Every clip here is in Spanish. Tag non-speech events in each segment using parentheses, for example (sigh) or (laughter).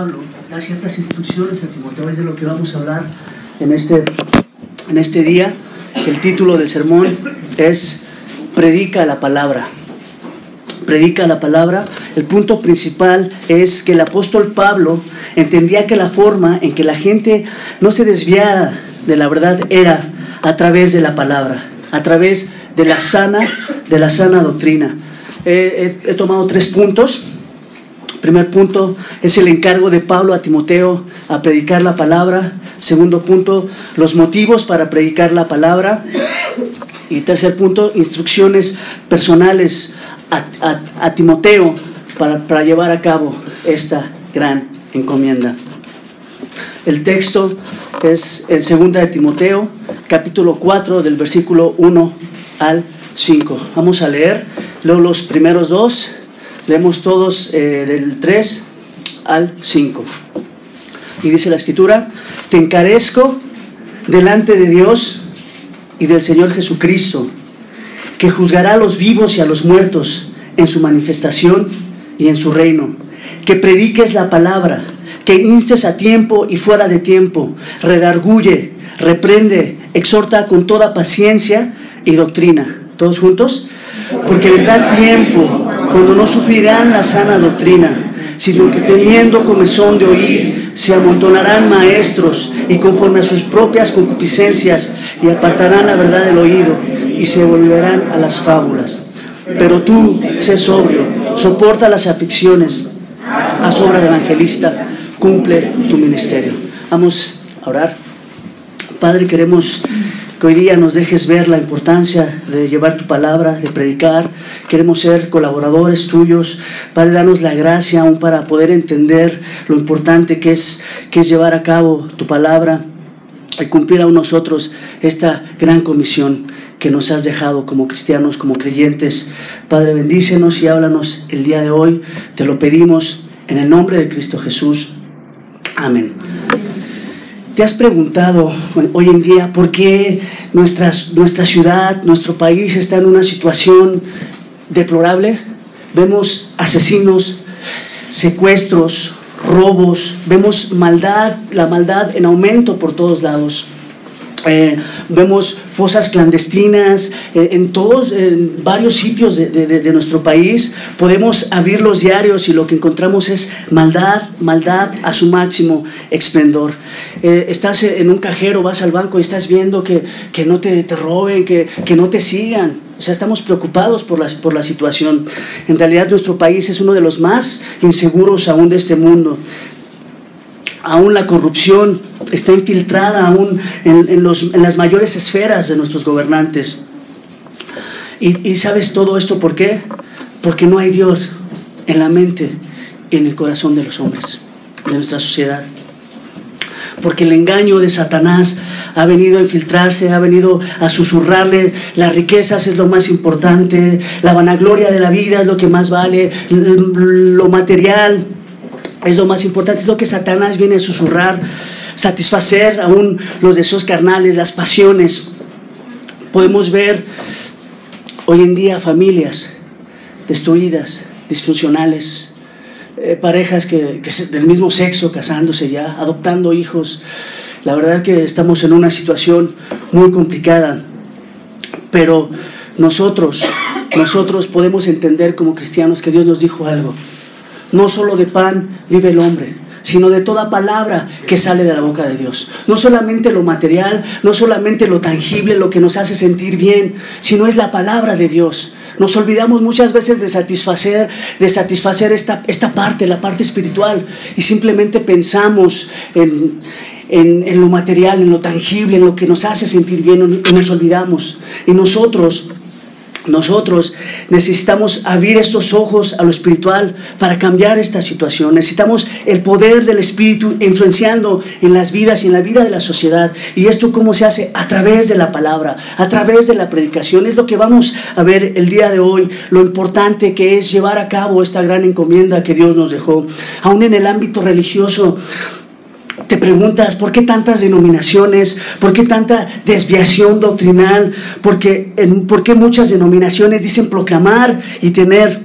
Pablo da ciertas instrucciones a Timoteo, es de lo que vamos a hablar en este, en este día. El título del sermón es Predica la palabra. Predica la palabra. El punto principal es que el apóstol Pablo entendía que la forma en que la gente no se desviara de la verdad era a través de la palabra, a través de la sana, de la sana doctrina. he tomado tres puntos Primer punto es el encargo de Pablo a Timoteo a predicar la palabra. Segundo punto, los motivos para predicar la palabra. Y tercer punto, instrucciones personales a, Timoteo para, para llevar a cabo esta gran encomienda. El texto es en segunda de Timoteo, capítulo 4, del versículo 1 al 5. Vamos a leer, luego los primeros dos Leemos todos eh, del 3 al 5. Y dice la escritura, te encarezco delante de Dios y del Señor Jesucristo, que juzgará a los vivos y a los muertos en su manifestación y en su reino. Que prediques la palabra, que instes a tiempo y fuera de tiempo, redarguye, reprende, exhorta con toda paciencia y doctrina. ¿Todos juntos? Porque vendrá tiempo cuando no sufrirán la sana doctrina, sino que teniendo comezón de oír, se amontonarán maestros y conforme a sus propias concupiscencias y apartarán la verdad del oído y se volverán a las fábulas. Pero tú, sé sobrio, soporta las aflicciones, haz obra de evangelista, cumple tu ministerio. Vamos a orar. Padre, queremos que hoy día nos dejes ver la importancia de llevar tu palabra, de predicar. Queremos ser colaboradores tuyos. Padre, danos la gracia aún para poder entender lo importante que es, que es llevar a cabo tu palabra y cumplir a nosotros esta gran comisión que nos has dejado como cristianos, como creyentes. Padre, bendícenos y háblanos el día de hoy. Te lo pedimos en el nombre de Cristo Jesús. Amén. ¿Te has preguntado hoy en día por qué nuestra ciudad, nuestro país está en una situación deplorable? Vemos asesinos, secuestros, robos, vemos maldad, la maldad en aumento por todos lados. Eh, vemos fosas clandestinas eh, en todos, en varios sitios de, nuestro país. Podemos abrir los diarios y lo que encontramos es maldad, maldad a su máximo esplendor. Eh, estás en un cajero, vas al banco y estás viendo que, no te, te roben, que, que no te sigan. O sea, estamos preocupados por la, por la situación. En realidad nuestro país es uno de los más inseguros aún de este mundo aún la corrupción está infiltrada aún en, las mayores esferas de nuestros gobernantes. Y, sabes todo esto por qué? Porque no hay Dios en la mente y en el corazón de los hombres, de nuestra sociedad. Porque el engaño de Satanás ha venido a infiltrarse, ha venido a susurrarle, las riquezas es lo más importante, la vanagloria de la vida es lo que más vale, lo material, es lo más importante, es lo que Satanás viene a susurrar, satisfacer aún los deseos carnales, las pasiones. Podemos ver hoy en día familias destruidas, disfuncionales, eh, parejas que, del mismo sexo casándose ya, adoptando hijos. La verdad que estamos en una situación muy complicada, pero nosotros, nosotros podemos entender como cristianos que Dios nos dijo algo. No solo de pan vive el hombre, sino de toda palabra que sale de la boca de Dios. No solamente lo material, no solamente lo tangible, lo que nos hace sentir bien, sino es la palabra de Dios. Nos olvidamos muchas veces de satisfacer, de satisfacer esta, esta parte, la parte espiritual, y simplemente pensamos en, en lo material, en lo tangible, en lo que nos hace sentir bien, y nos olvidamos. Y nosotros nosotros necesitamos abrir estos ojos a lo espiritual para cambiar esta situación. Necesitamos el poder del Espíritu influenciando en las vidas y en la vida de la sociedad. ¿Y esto cómo se hace? A través de la palabra, a través de la predicación. Es lo que vamos a ver el día de hoy, lo importante que es llevar a cabo esta gran encomienda que Dios nos dejó. Aún en el ámbito religioso, te preguntas por qué tantas denominaciones, por qué tanta desviación doctrinal, por qué, por qué muchas denominaciones dicen proclamar y tener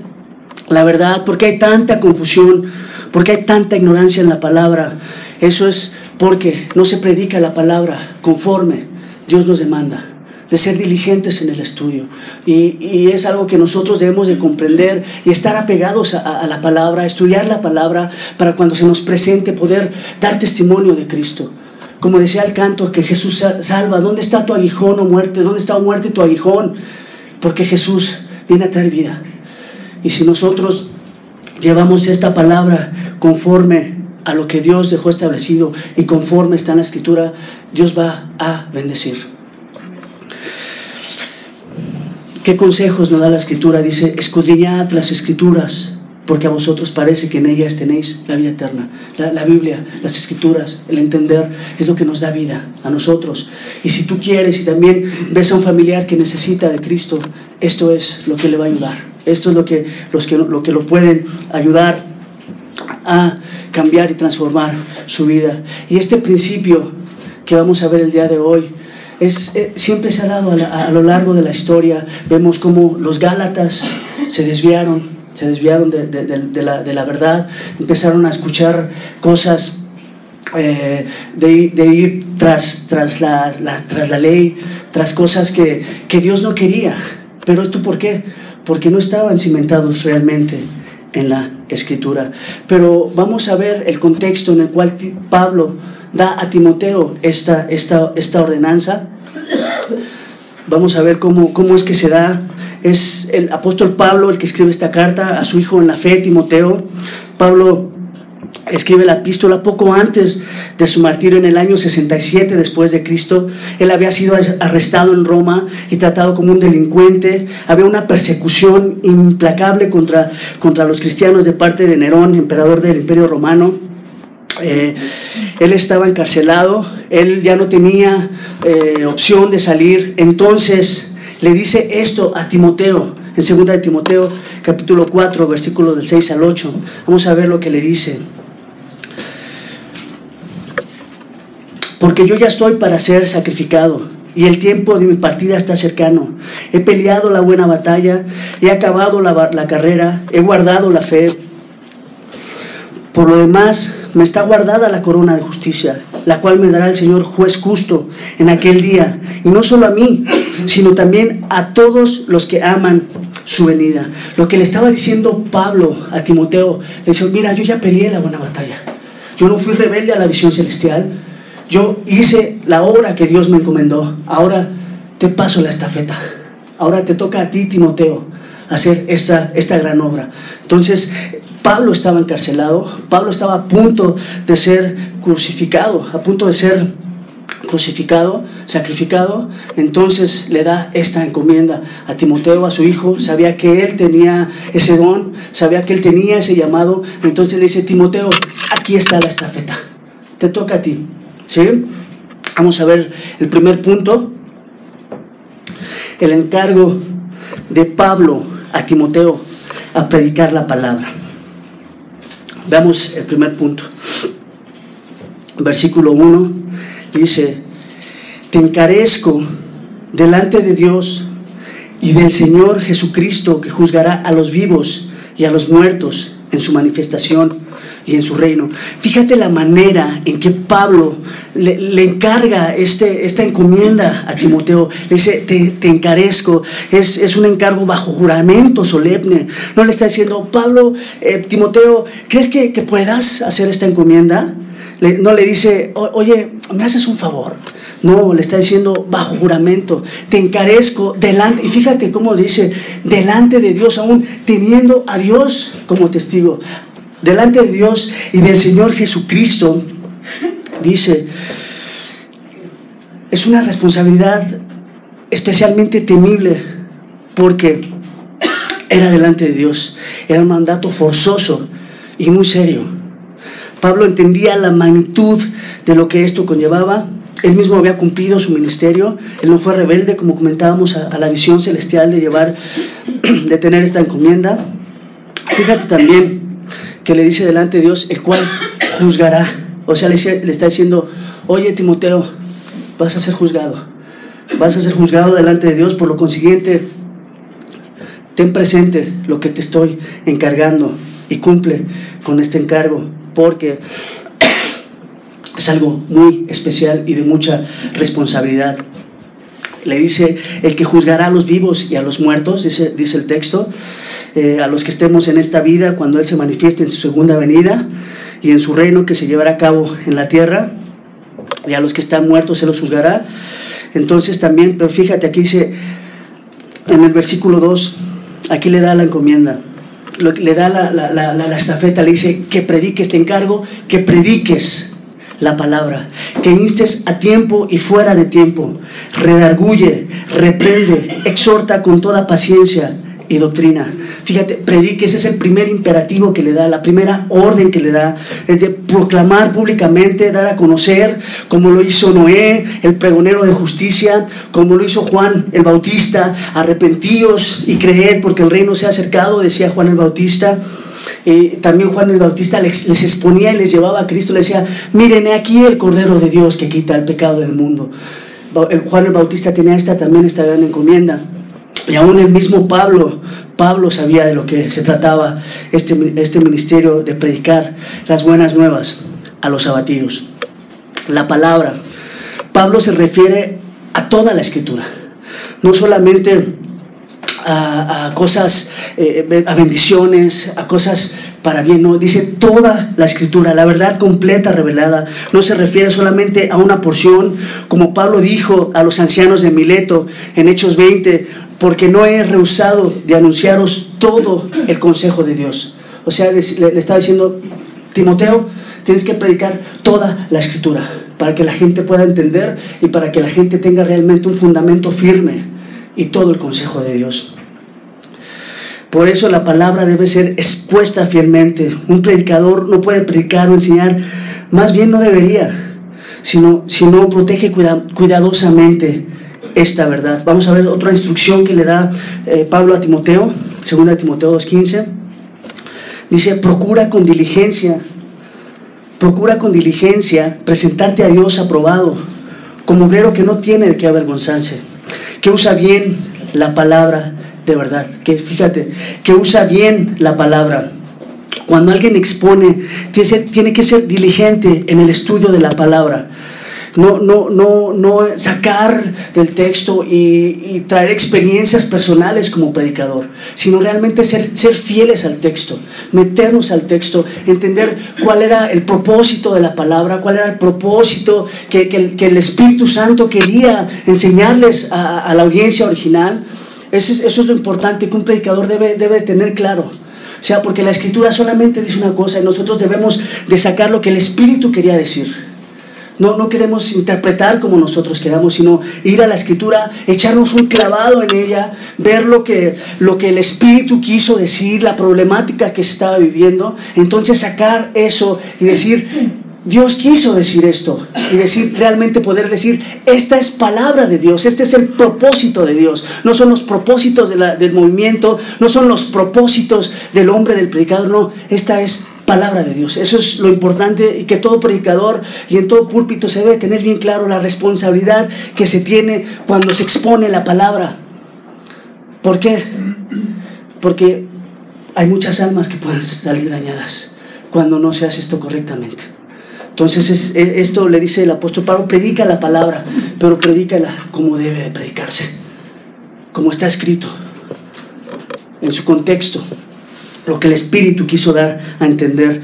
la verdad, por qué hay tanta confusión, ¿Por qué hay tanta ignorancia en la palabra? Eso es porque no se predica la palabra conforme Dios nos demanda de ser diligentes en el estudio. Y, es algo que nosotros debemos de comprender y estar apegados a, la palabra, estudiar la palabra para cuando se nos presente poder dar testimonio de Cristo. Como decía el canto, que Jesús salva. ¿Dónde está tu aguijón o oh muerte? ¿Dónde está oh muerte tu aguijón? Porque Jesús viene a traer vida. Y si nosotros llevamos esta palabra conforme a lo que Dios dejó establecido y conforme está en la escritura, Dios va a bendecir. ¿Qué consejos nos da la escritura? Dice, escudriñad las escrituras, porque a vosotros parece que en ellas tenéis la vida eterna. La, Biblia, las escrituras, el entender es lo que nos da vida a nosotros. Y si tú quieres y también ves a un familiar que necesita de Cristo, esto es lo que le va a ayudar. Esto es lo que, los que, lo, que lo pueden ayudar a cambiar y transformar su vida. Y este principio que vamos a ver el día de hoy, es, eh, siempre se ha dado a, lo largo de la historia. Vemos cómo los Gálatas se desviaron, se desviaron de, la, verdad, empezaron a escuchar cosas eh, de, ir tras, tras, la, tras la ley, tras cosas que, que Dios no quería. Pero esto por qué? Porque no estaban cimentados realmente en la escritura. Pero vamos a ver el contexto en el cual Pablo da a Timoteo esta, esta, esta ordenanza. Vamos a ver cómo, cómo es que se da. Es el apóstol Pablo el que escribe esta carta a su hijo en la fe, Timoteo. Pablo escribe la epístola poco antes de su martirio en el año 67 después de Cristo. Él había sido arrestado en Roma y tratado como un delincuente. Había una persecución implacable contra, contra los cristianos de parte de Nerón, emperador del imperio romano. Eh, él estaba encarcelado, él ya no tenía eh, opción de salir, entonces le dice esto a Timoteo, en 2 de Timoteo capítulo 4, versículo del 6 al 8. Vamos a ver lo que le dice. Porque yo ya estoy para ser sacrificado y el tiempo de mi partida está cercano. He peleado la buena batalla, he acabado la, la carrera, he guardado la fe. Por lo demás, me está guardada la corona de justicia, la cual me dará el Señor juez justo en aquel día. Y no solo a mí, sino también a todos los que aman su venida. Lo que le estaba diciendo Pablo a Timoteo, le dijo, mira, yo ya peleé la buena batalla. Yo no fui rebelde a la visión celestial. Yo hice la obra que Dios me encomendó. Ahora te paso la estafeta. Ahora te toca a ti, Timoteo, hacer esta, esta gran obra. Entonces, Pablo estaba encarcelado, Pablo estaba a punto de ser crucificado, a punto de ser crucificado, sacrificado, entonces le da esta encomienda a Timoteo, a su hijo, sabía que él tenía ese don, sabía que él tenía ese llamado, entonces le dice, Timoteo, aquí está la estafeta, te toca a ti, ¿sí? Vamos a ver el primer punto, el encargo de Pablo a Timoteo a predicar la palabra. Veamos el primer punto. Versículo 1 dice, te encarezco delante de Dios y del Señor Jesucristo que juzgará a los vivos y a los muertos en su manifestación y en su reino. Fíjate la manera en que Pablo le, encarga este, esta encomienda a Timoteo. Le dice, te, encarezco. Es, es, un encargo bajo juramento solemne. No le está diciendo, Pablo, eh, Timoteo, ¿crees que, puedas hacer esta encomienda? no le dice, oye, ¿me haces un favor? No, le está diciendo bajo juramento, te encarezco delante, y fíjate cómo dice, delante de Dios, aún teniendo a Dios como testigo delante de Dios y del Señor Jesucristo, dice, es una responsabilidad especialmente temible porque era delante de Dios, era un mandato forzoso y muy serio. Pablo entendía la magnitud de lo que esto conllevaba. Él mismo había cumplido su ministerio. Él no fue rebelde, como comentábamos, a, la visión celestial de llevar, (clears throat) de tener esta encomienda. Fíjate también que le dice delante de Dios, el cual juzgará. O sea, le, está diciendo, oye Timoteo, vas a ser juzgado. Vas a ser juzgado delante de Dios, por lo consiguiente, ten presente lo que te estoy encargando y cumple con este encargo, porque es algo muy especial y de mucha responsabilidad. Le dice, el que juzgará a los vivos y a los muertos, dice, dice el texto, eh, a los que estemos en esta vida cuando Él se manifieste en su segunda venida y en su reino que se llevará a cabo en la tierra, y a los que están muertos se los juzgará. Entonces también, pero fíjate, aquí dice, en el versículo 2, aquí le da la encomienda, le da la, la, la, la estafeta, le dice que predique este encargo, que prediques la palabra, que instes a tiempo y fuera de tiempo, redarguye, reprende, exhorta con toda paciencia y doctrina. Fíjate, predique, ese es el primer imperativo que le da, la primera orden que le da, es de proclamar públicamente, dar a conocer, como lo hizo Noé, el pregonero de justicia, como lo hizo Juan el Bautista, arrepentíos y creed porque el reino se ha acercado, decía Juan el Bautista. Eh, también Juan el Bautista les, les, exponía y les llevaba a Cristo, le decía, miren aquí el Cordero de Dios que quita el pecado del mundo. Juan el Bautista tenía esta también esta gran encomienda. Y aún el mismo Pablo, Pablo sabía de lo que se trataba este, este ministerio de predicar las buenas nuevas a los abatidos. La palabra. Pablo se refiere a toda la escritura, no solamente a, cosas, eh, a bendiciones, a cosas para bien, no, dice toda la escritura, la verdad completa revelada, no se refiere solamente a una porción, como Pablo dijo a los ancianos de Mileto en Hechos 20, porque no he rehusado de anunciaros todo el consejo de Dios. O sea, le, está diciendo, Timoteo, tienes que predicar toda la escritura para que la gente pueda entender y para que la gente tenga realmente un fundamento firme y todo el consejo de Dios. Por eso la palabra debe ser expuesta fielmente. Un predicador no puede predicar o enseñar, más bien no debería, sino, sino protege cuidadosamente esta verdad. Vamos a ver otra instrucción que le da eh, Pablo a Timoteo, 2 Timoteo 2.15. Dice, procura con diligencia, procura con diligencia presentarte a Dios aprobado, como obrero que no tiene de qué avergonzarse que usa bien la palabra de verdad, que fíjate, que usa bien la palabra. Cuando alguien expone, tiene, que ser diligente en el estudio de la palabra no, no, no, no sacar del texto y, traer experiencias personales como predicador, sino realmente ser, ser fieles al texto, meternos al texto, entender cuál era el propósito de la palabra, cuál era el propósito que, el Espíritu Santo quería enseñarles a, la audiencia original. Eso es, eso es, lo importante que un predicador debe, debe tener claro. O sea, porque la escritura solamente dice una cosa y nosotros debemos de sacar lo que el Espíritu quería decir. No, no queremos interpretar como nosotros queramos, sino ir a la escritura, echarnos un clavado en ella, ver lo que, lo que el Espíritu quiso decir, la problemática que se estaba viviendo, entonces sacar eso y decir, Dios quiso decir esto y decir realmente poder decir, esta es palabra de Dios, este es el propósito de Dios, no son los propósitos del movimiento, no son los propósitos del hombre, del predicador, no, esta es palabra de Dios. Eso es lo importante y que todo predicador y en todo púlpito se debe tener bien claro la responsabilidad que se tiene cuando se expone la palabra. ¿Por qué? Porque hay muchas almas que pueden salir dañadas cuando no se hace esto correctamente. Entonces esto le dice el apóstol Pablo, predica la palabra, pero predícala como debe de predicarse, como está escrito, en su contexto lo que el Espíritu quiso dar a entender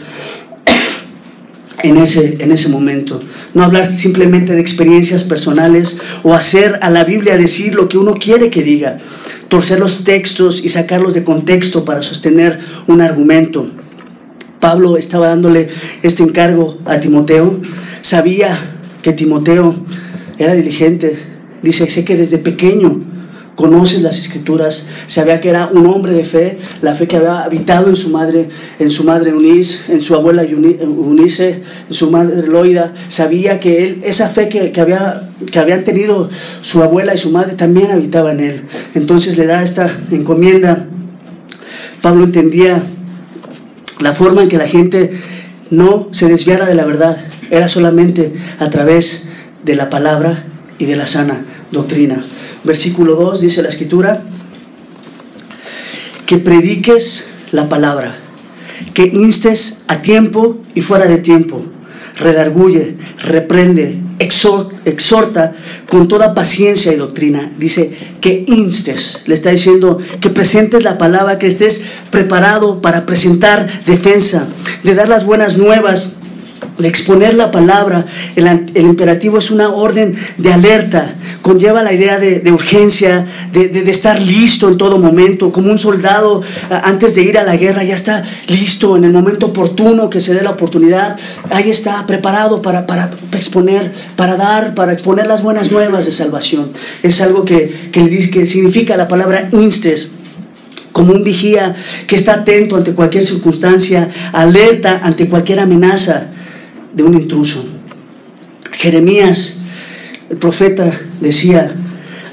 en ese, en ese momento. No hablar simplemente de experiencias personales o hacer a la Biblia decir lo que uno quiere que diga, torcer los textos y sacarlos de contexto para sostener un argumento. Pablo estaba dándole este encargo a Timoteo, sabía que Timoteo era diligente, dice, sé que desde pequeño conoces las escrituras, sabía que era un hombre de fe, la fe que había habitado en su madre, en su madre Eunice, en su abuela Eunice, en su madre Loida, sabía que él, esa fe que, que, había, que habían tenido su abuela y su madre también habitaba en él. Entonces le da esta encomienda. Pablo entendía la forma en que la gente no se desviara de la verdad, era solamente a través de la palabra y de la sana doctrina versículo 2 dice la escritura, que prediques la palabra, que instes a tiempo y fuera de tiempo. Redarguye, reprende, exhorta con toda paciencia y doctrina. Dice que instes, le está diciendo que presentes la palabra, que estés preparado para presentar defensa, de dar las buenas nuevas exponer la palabra, el, imperativo es una orden de alerta, conlleva la idea de, urgencia, de, estar listo en todo momento, como un soldado antes de ir a la guerra ya está listo en el momento oportuno que se dé la oportunidad, ahí está preparado para, exponer, para dar, para exponer las buenas nuevas de salvación. Es algo que, que significa la palabra instes como un vigía que está atento ante cualquier circunstancia, alerta ante cualquier amenaza de un intruso. Jeremías, el profeta, decía,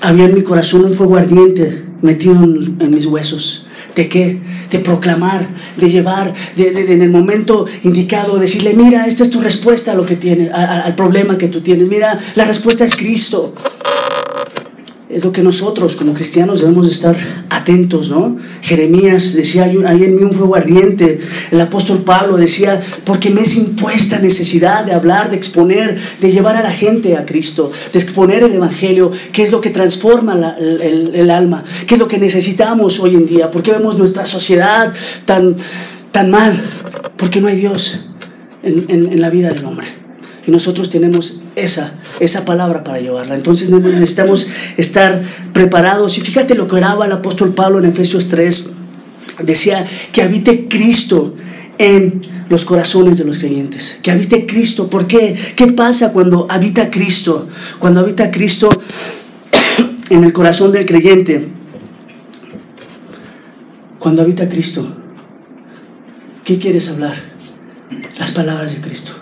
había en mi corazón un fuego ardiente metido en, mis huesos. ¿De qué? De proclamar, de llevar, de, en el momento indicado, decirle, mira, esta es tu respuesta a lo que tienes, al problema que tú tienes. Mira, la respuesta es Cristo es lo que nosotros como cristianos debemos estar atentos, ¿no? Jeremías decía, hay en mí un fuego ardiente. El apóstol Pablo decía, porque me es impuesta necesidad de hablar, de exponer, de llevar a la gente a Cristo, de exponer el Evangelio, que es lo que transforma el, alma, que es lo que necesitamos hoy en día. porque vemos nuestra sociedad tan, tan mal? Porque no hay Dios en, en la vida del hombre. Y nosotros tenemos esa, esa palabra para llevarla. Entonces necesitamos estar preparados. Y fíjate lo que oraba el apóstol Pablo en Efesios 3. Decía que habite Cristo en los corazones de los creyentes. Que habite Cristo. ¿Por qué? ¿Qué pasa cuando habita Cristo? Cuando habita Cristo (coughs) en el corazón del creyente. Cuando habita Cristo. ¿Qué quieres hablar? Las palabras de Cristo.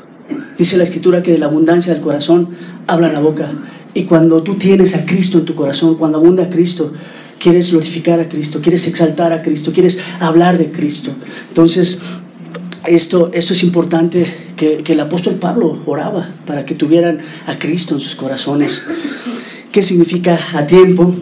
Dice la escritura que de la abundancia del corazón habla la boca. Y cuando tú tienes a Cristo en tu corazón, cuando abunda Cristo, quieres glorificar a Cristo, quieres exaltar a Cristo, quieres hablar de Cristo. Entonces, esto, esto es importante que, que el apóstol Pablo oraba para que tuvieran a Cristo en sus corazones. ¿Qué significa a tiempo?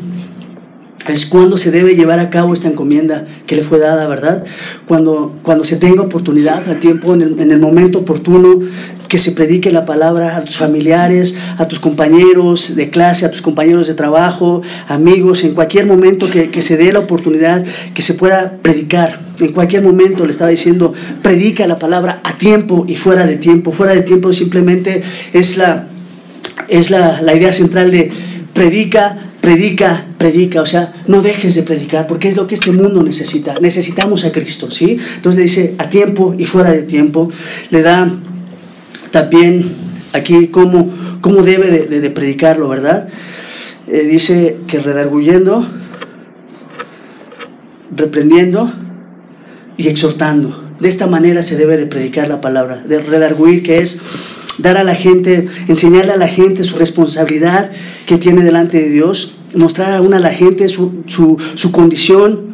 es cuando se debe llevar a cabo esta encomienda que le fue dada, ¿verdad? Cuando, cuando se tenga oportunidad, a tiempo, en el, momento oportuno, que se predique la palabra a tus familiares, a tus compañeros de clase, a tus compañeros de trabajo, amigos, en cualquier momento que, se dé la oportunidad, que se pueda predicar. En cualquier momento le estaba diciendo, predica la palabra a tiempo y fuera de tiempo. Fuera de tiempo simplemente es la, es la, la idea central de predica predica, predica, o sea, no dejes de predicar, porque es lo que este mundo necesita. Necesitamos a Cristo, ¿sí? Entonces le dice a tiempo y fuera de tiempo. Le da también aquí cómo, cómo debe de, predicarlo, ¿verdad? Eh, dice que redarguyendo, reprendiendo y exhortando. De esta manera se debe de predicar la palabra, de redarguir, que es dar a la gente, enseñarle a la gente su responsabilidad que tiene delante de Dios, mostrar aún a la gente su, su, condición,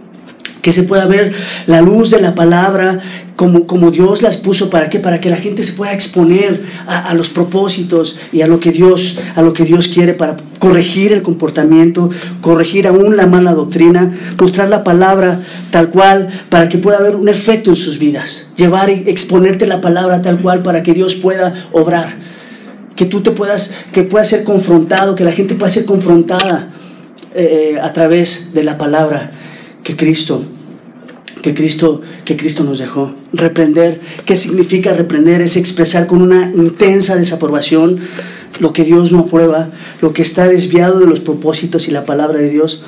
que se pueda ver la luz de la palabra como, como Dios las puso para qué, para que la gente se pueda exponer a, los propósitos y a lo que Dios, a lo que Dios quiere para corregir el comportamiento, corregir aún la mala doctrina, mostrar la palabra tal cual para que pueda haber un efecto en sus vidas, llevar y exponerte la palabra tal cual para que Dios pueda obrar, que tú te puedas, que pueda ser confrontado, que la gente pueda ser confrontada eh, a través de la palabra que Cristo que Cristo, que Cristo nos dejó. Reprender, ¿qué significa reprender? Es expresar con una intensa desaprobación lo que Dios no aprueba, lo que está desviado de los propósitos y la palabra de Dios,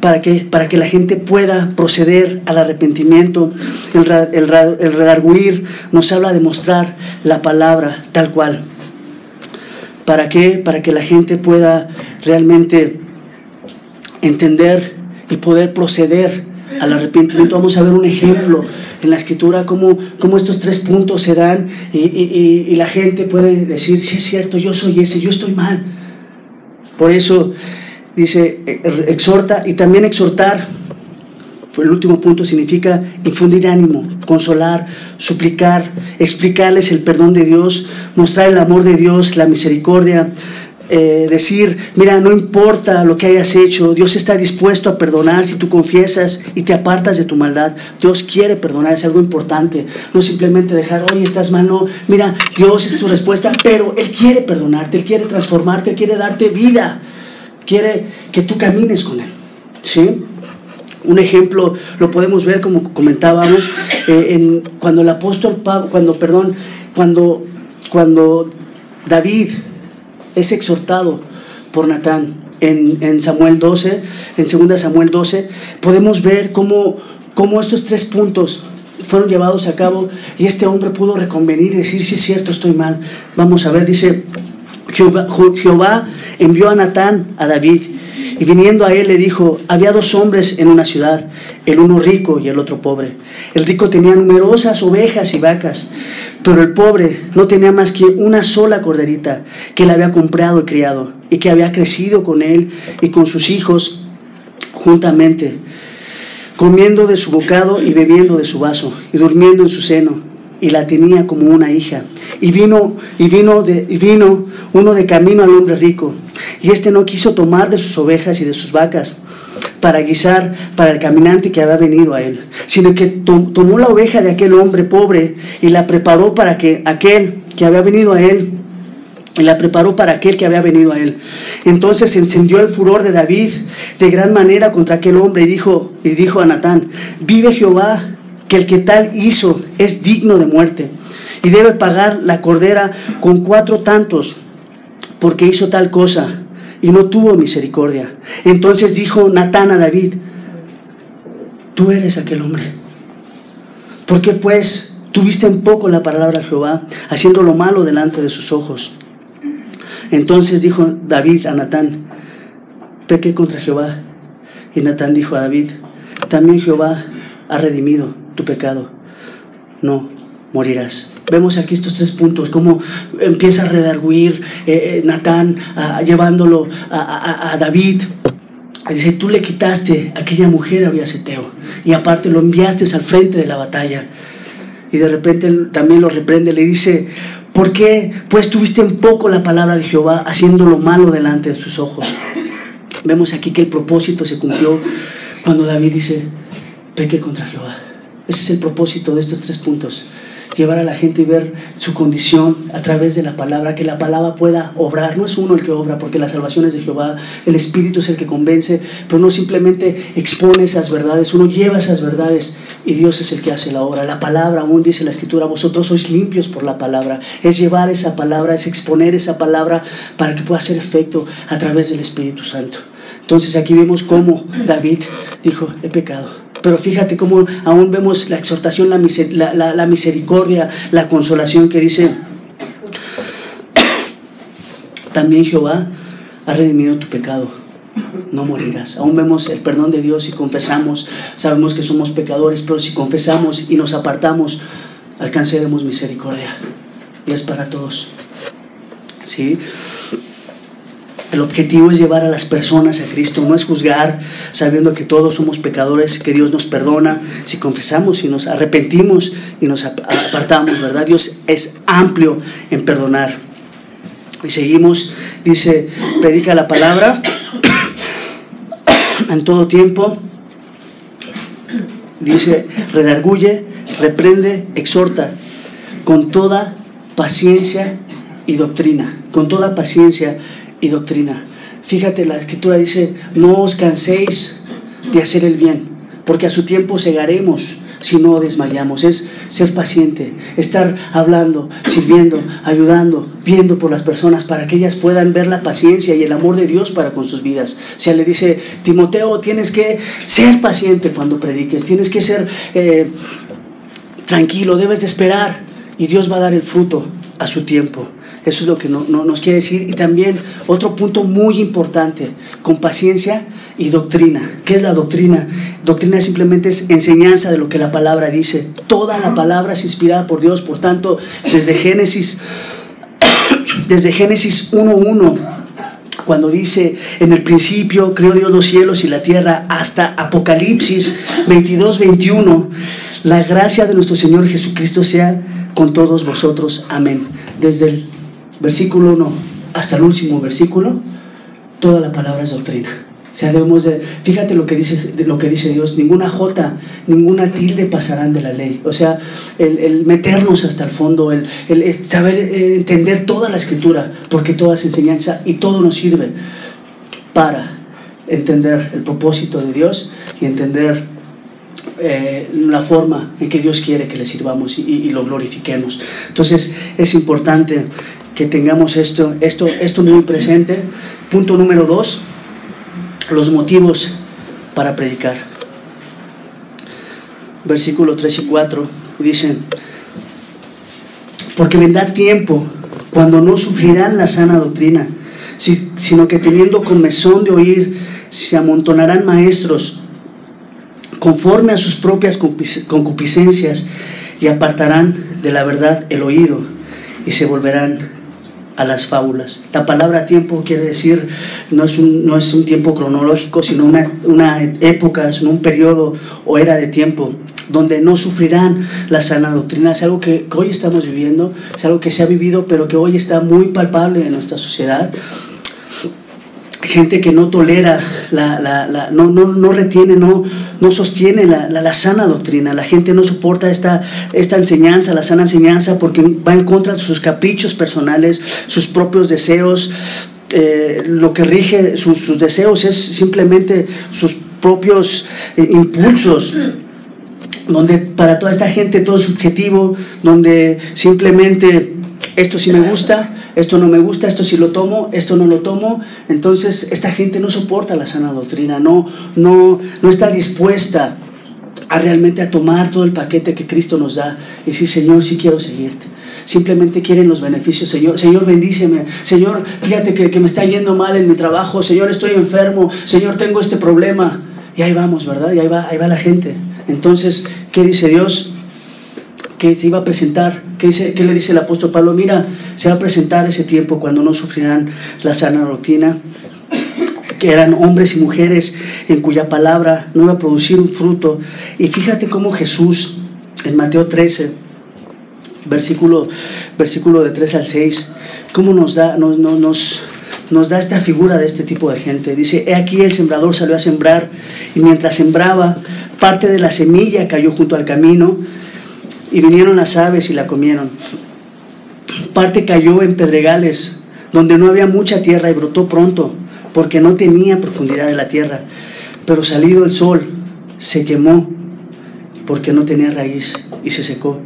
para que, para que la gente pueda proceder al arrepentimiento. El, el, el redarguir nos habla de mostrar la palabra tal cual. ¿Para qué? Para que la gente pueda realmente entender y poder proceder al arrepentimiento. Vamos a ver un ejemplo en la escritura, cómo, cómo estos tres puntos se dan y, y, y, la gente puede decir, sí es cierto, yo soy ese, yo estoy mal. Por eso dice, exhorta y también exhortar. El último punto significa infundir ánimo, consolar, suplicar, explicarles el perdón de Dios, mostrar el amor de Dios, la misericordia, eh, decir, mira, no importa lo que hayas hecho, Dios está dispuesto a perdonar si tú confiesas y te apartas de tu maldad. Dios quiere perdonar, es algo importante. No simplemente dejar, oye, estás mal, no, mira, Dios es tu respuesta, pero Él quiere perdonarte, Él quiere transformarte, Él quiere darte vida, quiere que tú camines con Él. ¿Sí? Un ejemplo lo podemos ver como comentábamos eh, en, cuando el apóstol Pablo, cuando, perdón, cuando, cuando David es exhortado por Natán en, Samuel 12, en 2 Samuel 12, podemos ver cómo, cómo estos tres puntos fueron llevados a cabo y este hombre pudo reconvenir y decir, si es cierto, estoy mal. Vamos a ver, dice, Jehová, Jehová envió a Natán a David y viniendo a él le dijo, había dos hombres en una ciudad, el uno rico y el otro pobre. El rico tenía numerosas ovejas y vacas, pero el pobre no tenía más que una sola corderita que le había comprado y criado y que había crecido con él y con sus hijos juntamente, comiendo de su bocado y bebiendo de su vaso y durmiendo en su seno y la tenía como una hija. Y vino, y vino, y vino uno de camino al hombre rico, y éste no quiso tomar de sus ovejas y de sus vacas para guisar para el caminante que había venido a él, sino que tomó la oveja de aquel hombre pobre y la preparó para que aquel que había venido a él, y la preparó para aquel que había venido a él. Entonces encendió el furor de David de gran manera contra aquel hombre y dijo, y dijo a Natán, vive Jehová, que el que tal hizo es digno de muerte y debe pagar la cordera con cuatro tantos porque hizo tal cosa y no tuvo misericordia. Entonces dijo Natán a David, tú eres aquel hombre. ¿Por qué pues tuviste en poco la palabra de Jehová, haciendo lo malo delante de sus ojos? Entonces dijo David a Natán, pequé contra Jehová. Y Natán dijo a David, también Jehová ha redimido tu pecado. No morirás. Vemos aquí estos tres puntos, cómo empieza a redarguir eh, eh, Natán llevándolo a, David. Dice, tú le quitaste a aquella mujer a Uriaseteo y aparte lo enviaste al frente de la batalla. Y de repente también lo reprende, le dice, ¿por qué pues tuviste en poco la palabra de Jehová haciendo lo malo delante de tus ojos? Vemos aquí que el propósito se cumplió cuando David dice, peque contra Jehová. Ese es el propósito de estos tres puntos llevar a la gente y ver su condición a través de la palabra, que la palabra pueda obrar. No es uno el que obra, porque la salvación es de Jehová, el Espíritu es el que convence, pero no simplemente expone esas verdades, uno lleva esas verdades y Dios es el que hace la obra. La palabra, aún dice la Escritura, vosotros sois limpios por la palabra. Es llevar esa palabra, es exponer esa palabra para que pueda hacer efecto a través del Espíritu Santo. Entonces aquí vemos cómo David dijo, he pecado pero fíjate cómo aún vemos la exhortación, la, misericordia, la consolación que dice, (coughs) también Jehová ha redimido tu pecado, no morirás. Aún vemos el perdón de Dios y confesamos, sabemos que somos pecadores, pero si confesamos y nos apartamos, alcanzaremos misericordia. Y es para todos. ¿Sí? El objetivo es llevar a las personas a Cristo, no es juzgar sabiendo que todos somos pecadores, que Dios nos perdona si confesamos, y nos arrepentimos y nos apartamos, ¿verdad? Dios es amplio en perdonar. Y seguimos, dice, predica la palabra (coughs) en todo tiempo. Dice, redarguye, reprende, exhorta con toda paciencia y doctrina, con toda paciencia y doctrina. Fíjate, la escritura dice, no os canséis de hacer el bien, porque a su tiempo segaremos si no desmayamos. Es ser paciente, estar hablando, sirviendo, ayudando, viendo por las personas para que ellas puedan ver la paciencia y el amor de Dios para con sus vidas. O sea, le dice, Timoteo, tienes que ser paciente cuando prediques, tienes que ser eh, tranquilo, debes de esperar y Dios va a dar el fruto a su tiempo. Eso es lo que no, nos quiere decir. Y también otro punto muy importante, con paciencia y doctrina. ¿Qué es la doctrina? Doctrina simplemente es enseñanza de lo que la palabra dice. Toda la palabra es inspirada por Dios. Por tanto, desde Génesis, (coughs) desde Génesis 1.1 cuando dice, en el principio creó Dios los cielos y la tierra, hasta Apocalipsis 22, 21, la gracia de nuestro Señor Jesucristo sea con todos vosotros. Amén. Desde el versículo 1 hasta el último versículo, toda la palabra es doctrina. O sea, debemos de, fíjate lo que dice, lo que dice Dios, ninguna jota, ninguna tilde pasarán de la ley. O sea, el, meternos hasta el fondo, el, saber eh, entender toda la escritura, porque toda es enseñanza y todo nos sirve para entender el propósito de Dios y entender eh, la forma en que Dios quiere que le sirvamos y, lo glorifiquemos. Entonces es importante que tengamos esto, esto, esto muy presente. Punto número dos los motivos para predicar. Versículo 3 y 4 dicen, porque vendrá tiempo cuando no sufrirán la sana doctrina, sino que teniendo comezón de oír, se amontonarán maestros conforme a sus propias concupiscencias y apartarán de la verdad el oído y se volverán a las fábulas. La palabra tiempo quiere decir, no es un, no es un tiempo cronológico, sino una, una época, sino un periodo o era de tiempo donde no sufrirán la sana doctrina. Es algo que, que hoy estamos viviendo, es algo que se ha vivido, pero que hoy está muy palpable en nuestra sociedad gente que no tolera, la, la, la, no, no, no, retiene, no, no sostiene la, sana doctrina. La gente no soporta esta, esta enseñanza, la sana enseñanza, porque va en contra de sus caprichos personales, sus propios deseos. Eh, lo que rige sus, sus, deseos es simplemente sus propios eh, impulsos donde para toda esta gente todo es subjetivo, donde simplemente esto sí me gusta, esto no me gusta, esto sí lo tomo, esto no lo tomo. Entonces esta gente no soporta la sana doctrina, no, no, no está dispuesta a realmente a tomar todo el paquete que Cristo nos da y decir, Señor, sí quiero seguirte. Simplemente quieren los beneficios, Señor. Señor, bendíceme. Señor, fíjate que, que me está yendo mal en mi trabajo. Señor, estoy enfermo. Señor, tengo este problema. Y ahí vamos, ¿verdad? Y ahí va, ahí va la gente. Entonces, ¿qué dice Dios? Que se iba a presentar, ¿qué, dice, le dice el apóstol Pablo? Mira, se va a presentar ese tiempo cuando no sufrirán la sana rutina, que eran hombres y mujeres en cuya palabra no iba a producir un fruto. Y fíjate cómo Jesús, en Mateo 13, versículo, versículo de 3 al 6, cómo nos da, nos, nos, nos da esta figura de este tipo de gente. Dice, he aquí el sembrador salió a sembrar y mientras sembraba, parte de la semilla cayó junto al camino y vinieron las aves y la comieron. Parte cayó en pedregales, donde no había mucha tierra y brotó pronto, porque no tenía profundidad de la tierra. Pero salido el sol, se quemó, porque no tenía raíz y se secó.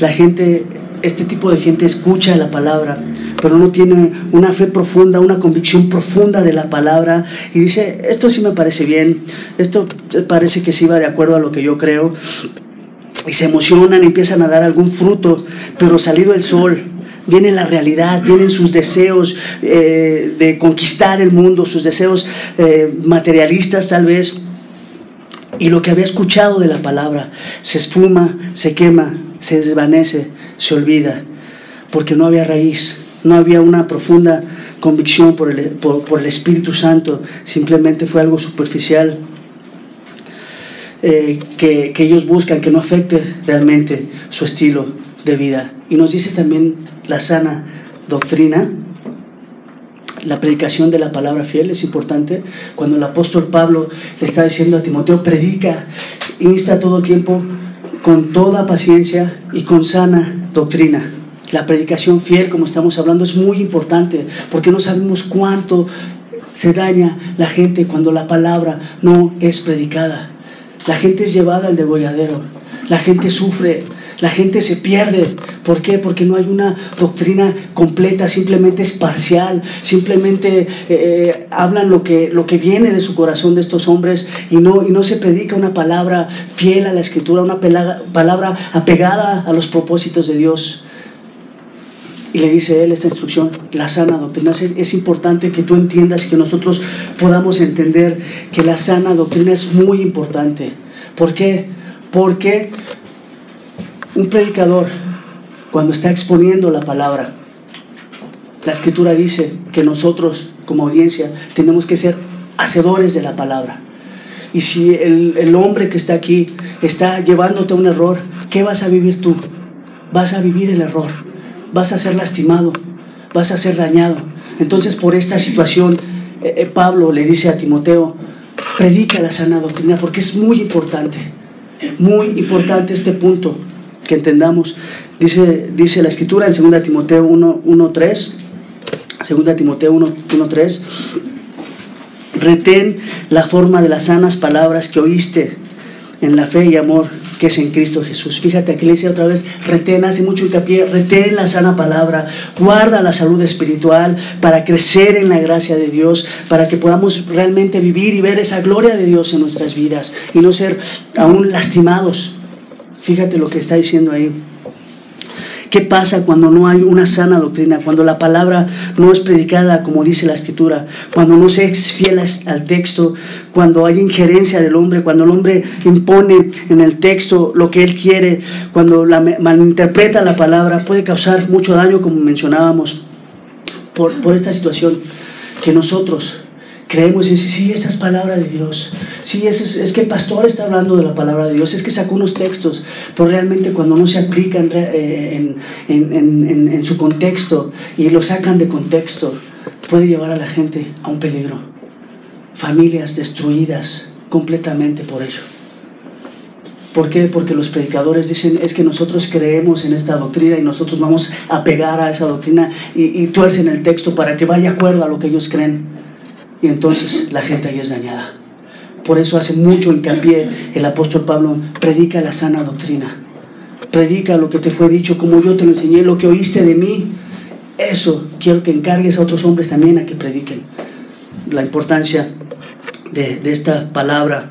La gente, este tipo de gente escucha la palabra, pero no tiene una fe profunda, una convicción profunda de la palabra y dice, esto sí me parece bien, esto parece que sí va de acuerdo a lo que yo creo, y se emocionan, empiezan a dar algún fruto, pero salido el sol, viene la realidad, vienen sus deseos eh, de conquistar el mundo, sus deseos eh, materialistas tal vez, y lo que había escuchado de la palabra se esfuma, se quema, se desvanece, se olvida, porque no había raíz, no había una profunda convicción por el, por el Espíritu Santo, simplemente fue algo superficial. Eh, que, que, ellos buscan, que no afecte realmente su estilo de vida. Y nos dice también la sana doctrina, la predicación de la palabra fiel es importante. Cuando el apóstol Pablo le está diciendo a Timoteo, predica, insta todo tiempo con toda paciencia y con sana doctrina. La predicación fiel, como estamos hablando, es muy importante porque no sabemos cuánto se daña la gente cuando la palabra no es predicada. La gente es llevada al degolladero. La gente sufre. La gente se pierde. ¿Por qué? Porque no hay una doctrina completa, simplemente es parcial, simplemente eh, eh, hablan lo que, lo que viene de su corazón de estos hombres y no, y no se predica una palabra fiel a la escritura, una palabra apegada a los propósitos de Dios. Y le dice él esta instrucción, la sana doctrina. Es, importante que tú entiendas y que nosotros podamos entender que la sana doctrina es muy importante. ¿Por qué? Porque un predicador, cuando está exponiendo la palabra, la escritura dice que nosotros como audiencia tenemos que ser hacedores de la palabra. Y si el, el, hombre que está aquí está llevándote a un error, ¿qué vas a vivir tú? Vas a vivir el error, vas a ser lastimado, vas a ser dañado, Entonces por esta situación, eh, eh, Pablo le dice a Timoteo, predica la sana doctrina porque es muy importante, muy importante este punto que entendamos. Dice, dice la escritura en 2 Timoteo 1.3, 2 Timoteo 1.3, retén la forma de las sanas palabras que oíste en la fe y amor es en Cristo Jesús. Fíjate, aquí dice otra vez, retén, hace mucho hincapié, retén la sana palabra, guarda la salud espiritual para crecer en la gracia de Dios, para que podamos realmente vivir y ver esa gloria de Dios en nuestras vidas y no ser aún lastimados. Fíjate lo que está diciendo ahí. ¿Qué pasa cuando no hay una sana doctrina? Cuando la palabra no es predicada como dice la escritura, cuando no se es fiel al texto, cuando hay injerencia del hombre, cuando el hombre impone en el texto lo que él quiere, cuando la, malinterpreta la palabra, puede causar mucho daño, como mencionábamos, por, por esta situación que nosotros creemos y decimos, sí, esa es palabra de Dios. Sí, es, es, que el pastor está hablando de la palabra de Dios, es que sacó unos textos, pero realmente cuando no se aplican eh, en, en, en, su contexto y lo sacan de contexto, puede llevar a la gente a un peligro. Familias destruidas completamente por ello. ¿Por qué? Porque los predicadores dicen, es que nosotros creemos en esta doctrina y nosotros vamos a pegar a esa doctrina y, y tuercen el texto para que vaya acuerdo a lo que ellos creen. Y entonces la gente ahí es dañada. Por eso hace mucho hincapié el apóstol Pablo, predica la sana doctrina. Predica lo que te fue dicho, como yo te lo enseñé, lo que oíste de mí. Eso quiero que encargues a otros hombres también a que prediquen. La importancia de, esta palabra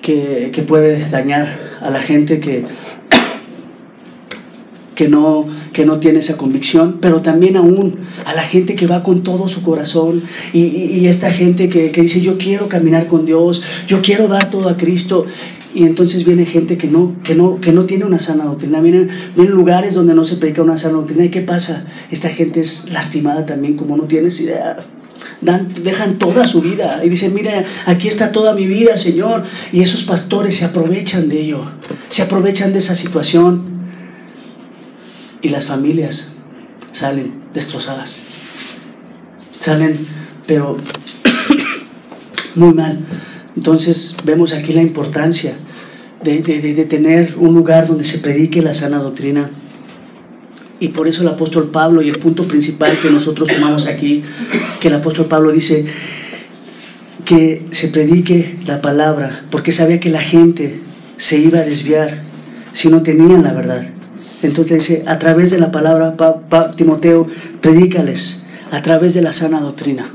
que puede dañar a la gente que que no, que no tiene esa convicción, pero también aún a la gente que va con todo su corazón y, esta gente que, que, dice yo quiero caminar con Dios, yo quiero dar todo a Cristo. Y entonces viene gente que no, que no, que no tiene una sana doctrina, vienen, vienen lugares donde no se predica una sana doctrina. ¿Y qué pasa? Esta gente es lastimada también, como no tienes idea. Dan, dejan toda su vida y dicen, mira, aquí está toda mi vida, Señor. Y esos pastores se aprovechan de ello, se aprovechan de esa situación y las familias salen destrozadas. Salen, pero (coughs) muy mal. Entonces vemos aquí la importancia de, tener un lugar donde se predique la sana doctrina. Y por eso el apóstol Pablo, y el punto principal que nosotros tomamos aquí, que el apóstol Pablo dice que se predique la palabra, porque sabía que la gente se iba a desviar si no tenían la verdad. Entonces dice, a través de la palabra, Timoteo, predícales, a través de la sana doctrina.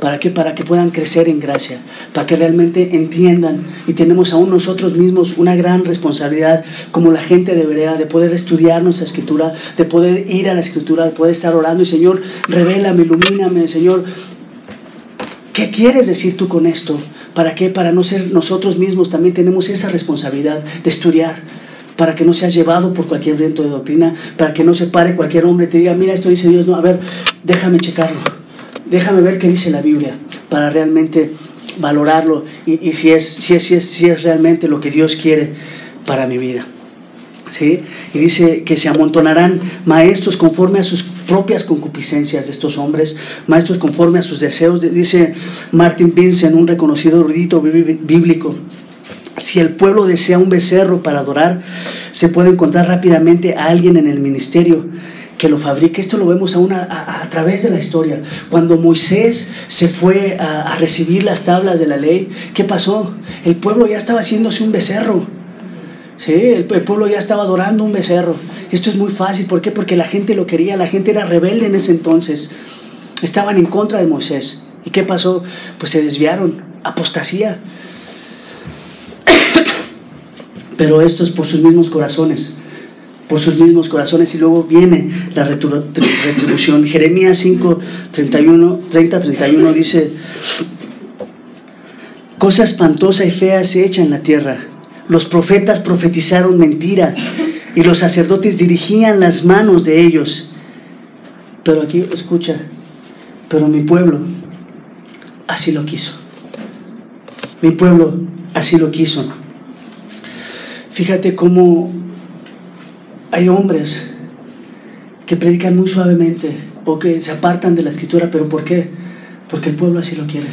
¿Para qué? Para que puedan crecer en gracia, para que realmente entiendan y tenemos aún nosotros mismos una gran responsabilidad como la gente debería de poder estudiar nuestra escritura, de poder ir a la escritura, de poder estar orando y Señor, revélame, ilumíname, Señor, ¿qué quieres decir tú con esto? ¿Para qué? Para no ser nosotros mismos también tenemos esa responsabilidad de estudiar, para que no seas llevado por cualquier viento de doctrina, para que no se pare cualquier hombre y te diga, mira, esto dice Dios, no, a ver, déjame checarlo, déjame ver qué dice la Biblia, para realmente valorarlo y, si, es, si, es, si, es, si es realmente lo que Dios quiere para mi vida. ¿Sí? Y dice que se amontonarán maestros conforme a sus propias concupiscencias de estos hombres, maestros conforme a sus deseos, dice Martin Vincent, un reconocido erudito bíblico si el pueblo desea un becerro para adorar, se puede encontrar rápidamente a alguien en el ministerio que lo fabrique. Esto lo vemos aún a, través de la historia. Cuando Moisés se fue a, recibir las tablas de la ley, ¿qué pasó? El pueblo ya estaba haciéndose un becerro. Sí, el, el, pueblo ya estaba adorando un becerro. Esto es muy fácil. ¿Por qué? Porque la gente lo quería. La gente era rebelde en ese entonces. Estaban en contra de Moisés. ¿Y qué pasó? Pues se desviaron. Apostasía. Pero esto es por sus mismos corazones, por sus mismos corazones y luego viene la retribución. Jeremías 5, 31, 30, 31 dice, cosa espantosa y fea se echa en la tierra. Los profetas profetizaron mentira y los sacerdotes dirigían las manos de ellos. Pero aquí, escucha, pero mi pueblo así lo quiso. Mi pueblo así lo quiso. Fíjate cómo hay hombres que predican muy suavemente o que se apartan de la escritura, pero ¿por qué? Porque el pueblo así lo quiere,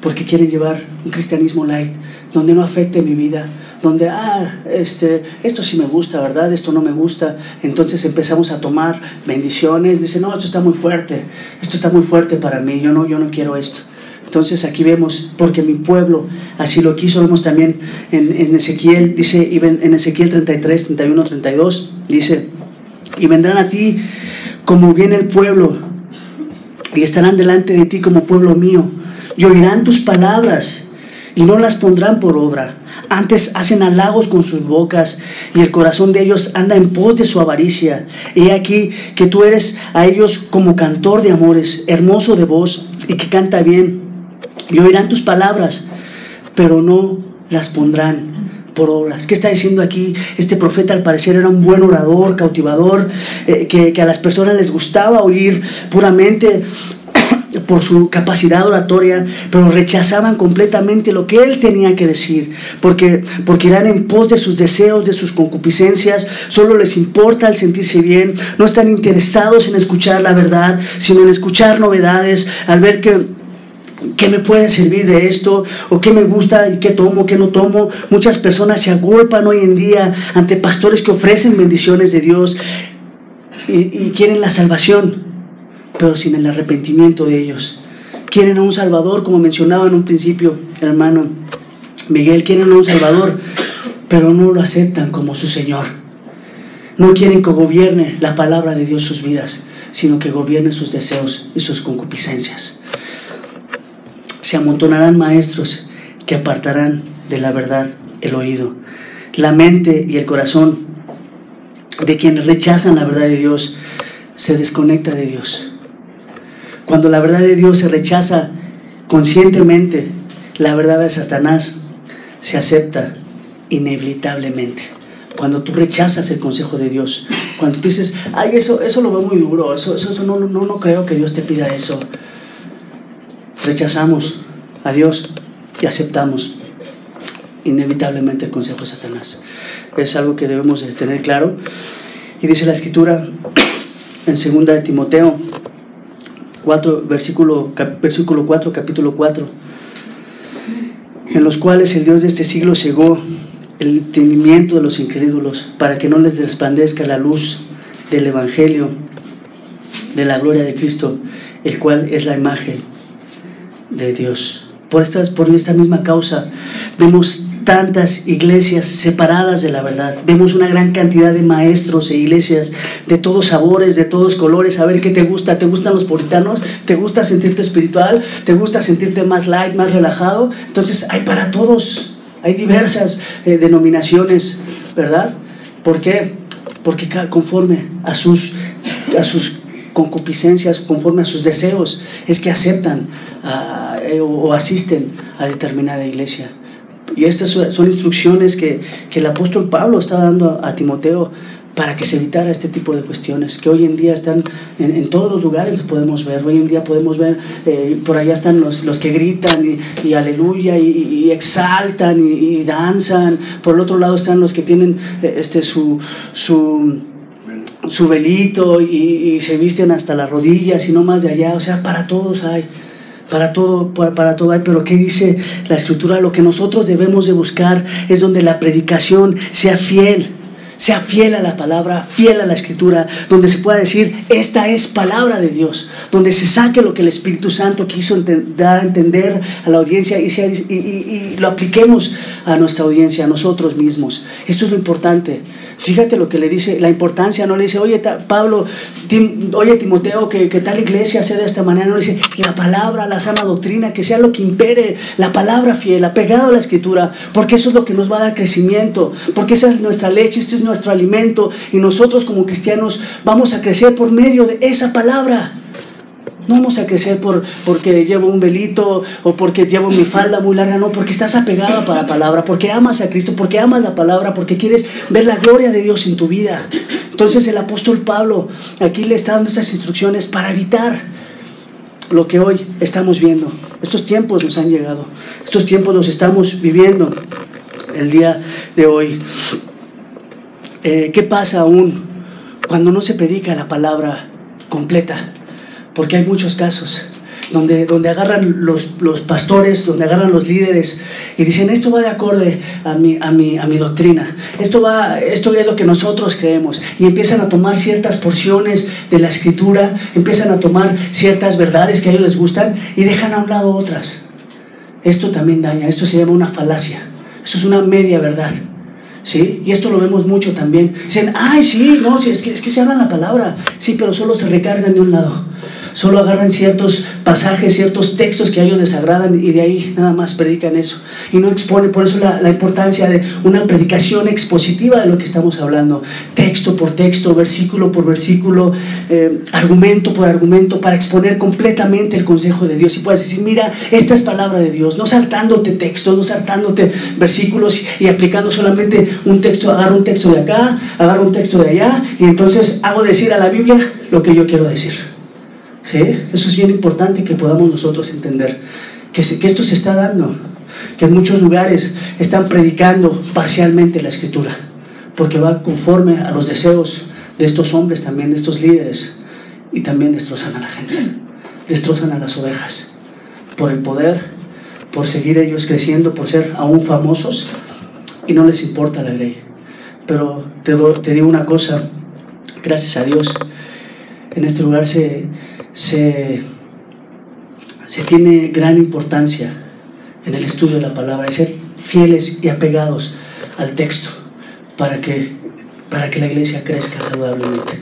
porque quieren llevar un cristianismo light, donde no afecte mi vida, donde, ah, este, esto sí me gusta, ¿verdad? Esto no me gusta. Entonces empezamos a tomar bendiciones. Dice, no, esto está muy fuerte, esto está muy fuerte para mí, yo no, yo no quiero esto. Entonces aquí vemos, porque mi pueblo así lo quiso, vemos también en, en Ezequiel, dice, en Ezequiel 33, 31, 32, dice, y vendrán a ti como viene el pueblo, y estarán delante de ti como pueblo mío, y oirán tus palabras, y no las pondrán por obra. Antes hacen halagos con sus bocas y el corazón de ellos anda en pos de su avaricia. He aquí que tú eres a ellos como cantor de amores, hermoso de voz y que canta bien. Y oirán tus palabras, pero no las pondrán por obras. ¿Qué está diciendo aquí? Este profeta al parecer era un buen orador, cautivador, eh, que, a las personas les gustaba oír puramente (coughs) por su capacidad oratoria, pero rechazaban completamente lo que él tenía que decir, porque, porque en pos de sus deseos, de sus concupiscencias, solo les importa el sentirse bien, no están interesados en escuchar la verdad, sino en escuchar novedades, al ver que ¿Qué me puede servir de esto? ¿O qué me gusta y qué tomo, qué no tomo? Muchas personas se agolpan hoy en día ante pastores que ofrecen bendiciones de Dios y, y quieren la salvación, pero sin el arrepentimiento de ellos. Quieren a un Salvador, como mencionaba en un principio, hermano Miguel, quieren a un Salvador, pero no lo aceptan como su Señor. No quieren que gobierne la palabra de Dios sus vidas, sino que gobierne sus deseos y sus concupiscencias. Se amontonarán maestros que apartarán de la verdad el oído. La mente y el corazón de quienes rechazan la verdad de Dios se desconecta de Dios. Cuando la verdad de Dios se rechaza conscientemente, la verdad de Satanás se acepta inevitablemente. Cuando tú rechazas el consejo de Dios, cuando tú dices, ay, eso, eso lo veo muy duro, eso, eso, no, no, no creo que Dios te pida eso. Rechazamos a Dios y aceptamos inevitablemente el consejo de Satanás. Es algo que debemos de tener claro. Y dice la escritura (clears throat) en 2 de Timoteo 4, versículo, versículo 4, capítulo 4, en los cuales el Dios de este siglo cegó el entendimiento de los incrédulos para que no les resplandezca la luz del Evangelio de la gloria de Cristo, el cual es la imagen de Dios. Por, estas, por esta misma causa vemos tantas iglesias separadas de la verdad. Vemos una gran cantidad de maestros e iglesias de todos sabores, de todos colores. A ver qué te gusta. ¿Te gustan los puritanos? ¿Te gusta sentirte espiritual? ¿Te gusta sentirte más light, más relajado? Entonces hay para todos. Hay diversas eh, denominaciones, ¿verdad? ¿Por qué? Porque conforme a sus, a sus concupiscencias, conforme a sus deseos, es que aceptan ah, eh, o asisten a determinada iglesia. Y estas son instrucciones que, el apóstol Pablo estaba dando a, Timoteo para que se evitara este tipo de cuestiones, que hoy en día están en, todos los lugares, podemos ver. Hoy en día podemos ver, eh, por allá están los, los que gritan y, aleluya y, exaltan y, danzan. Por el otro lado están los que tienen eh, este, su, su velito y, se visten hasta las rodillas y no más de allá. O sea, para todos hay para todo, para, todo hay, pero ¿qué dice la escritura? Lo que nosotros debemos de buscar es donde la predicación sea fiel, sea fiel a la palabra, fiel a la escritura, donde se pueda decir, esta es palabra de Dios, donde se saque lo que el Espíritu Santo quiso dar a entender a la audiencia y, y, y, lo apliquemos a nuestra audiencia, a nosotros mismos. Esto es lo importante. Fíjate lo que le dice, la importancia, no le dice, oye Pablo, oye Timoteo, que, tal iglesia sea de esta manera, no le dice, la palabra, la sana doctrina, que sea lo que impere, la palabra fiel, apegado a la escritura, porque eso es lo que nos va a dar crecimiento, porque esa es nuestra leche, este es nuestro alimento, y nosotros como cristianos vamos a crecer por medio de esa palabra. No vamos a crecer por, porque llevo un velito o porque llevo mi falda muy larga, no, porque estás apegado a la palabra, porque amas a Cristo, porque amas la palabra, porque quieres ver la gloria de Dios en tu vida. Entonces el apóstol Pablo aquí le está dando estas instrucciones para evitar lo que hoy estamos viendo. Estos tiempos nos han llegado, estos tiempos los estamos viviendo el día de hoy. Eh, ¿Qué pasa aún cuando no se predica la palabra completa? Porque hay muchos casos donde, donde agarran los, los, pastores, donde agarran los líderes y dicen, esto va de acorde a mi, a mi, a mi doctrina, esto, va, esto es lo que nosotros creemos. Y empiezan a tomar ciertas porciones de la escritura, empiezan a tomar ciertas verdades que a ellos les gustan y dejan a un lado otras. Esto también daña, esto se llama una falacia, esto es una media verdad. ¿Sí? Y esto lo vemos mucho también. Dicen, ay, sí, no, sí, es, que, es que se habla la palabra, sí, pero solo se recargan de un lado solo agarran ciertos pasajes, ciertos textos que a ellos les agradan y de ahí nada más predican eso. Y no exponen, por eso la, importancia de una predicación expositiva de lo que estamos hablando, texto por texto, versículo por versículo, eh, argumento por argumento, para exponer completamente el consejo de Dios. Y puedes decir, mira, esta es palabra de Dios, no saltándote textos, no saltándote versículos y aplicando solamente un texto, agarro un texto de acá, agarro un texto de allá, y entonces hago decir a la Biblia lo que yo quiero decir. Eso es bien importante que podamos nosotros entender, que, esto se está dando, que en muchos lugares están predicando parcialmente la escritura, porque va conforme a los deseos de estos hombres también, de estos líderes, y también destrozan a la gente, destrozan a las ovejas, por el poder, por seguir ellos creciendo, por ser aún famosos, y no les importa la ley. Pero te, te digo una cosa, gracias a Dios, en este lugar se, se, tiene gran importancia en el estudio de la palabra, de ser fieles y apegados al texto para que, para que la iglesia crezca saludablemente,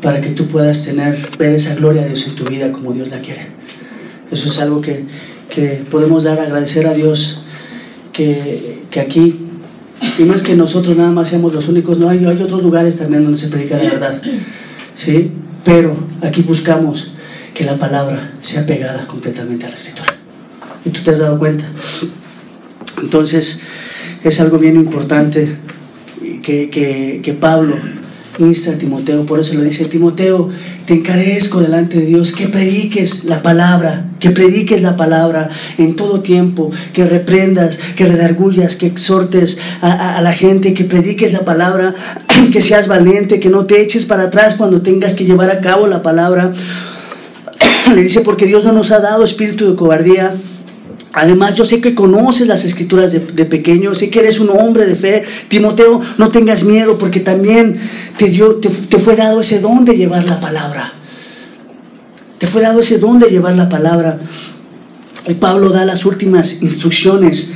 para que tú puedas tener, ver esa gloria de Dios en tu vida como Dios la quiere. Eso es algo que, podemos dar, agradecer a Dios que, aquí, y no es que nosotros nada más seamos los únicos, no, hay, hay otros lugares también donde se predica la verdad, ¿sí? Pero aquí buscamos que la palabra sea pegada completamente a la escritura. Y tú te has dado cuenta. Entonces, es algo bien importante que, que, que Pablo insta Timoteo, por eso le dice, Timoteo, te encarezco delante de Dios que prediques la palabra, que prediques la palabra en todo tiempo, que reprendas, que redargullas, que exhortes a, la gente, que prediques la palabra, (clears throat) que seas valiente, que no te eches para atrás cuando tengas que llevar a cabo la palabra. (clears throat) le dice, porque Dios no nos ha dado espíritu de cobardía, Además, yo sé que conoces las escrituras de, pequeño, sé que eres un hombre de fe. Timoteo, no tengas miedo porque también te, dio, te, fue dado ese don de llevar la palabra. Te fue dado ese don de llevar la palabra. Y Pablo da las últimas instrucciones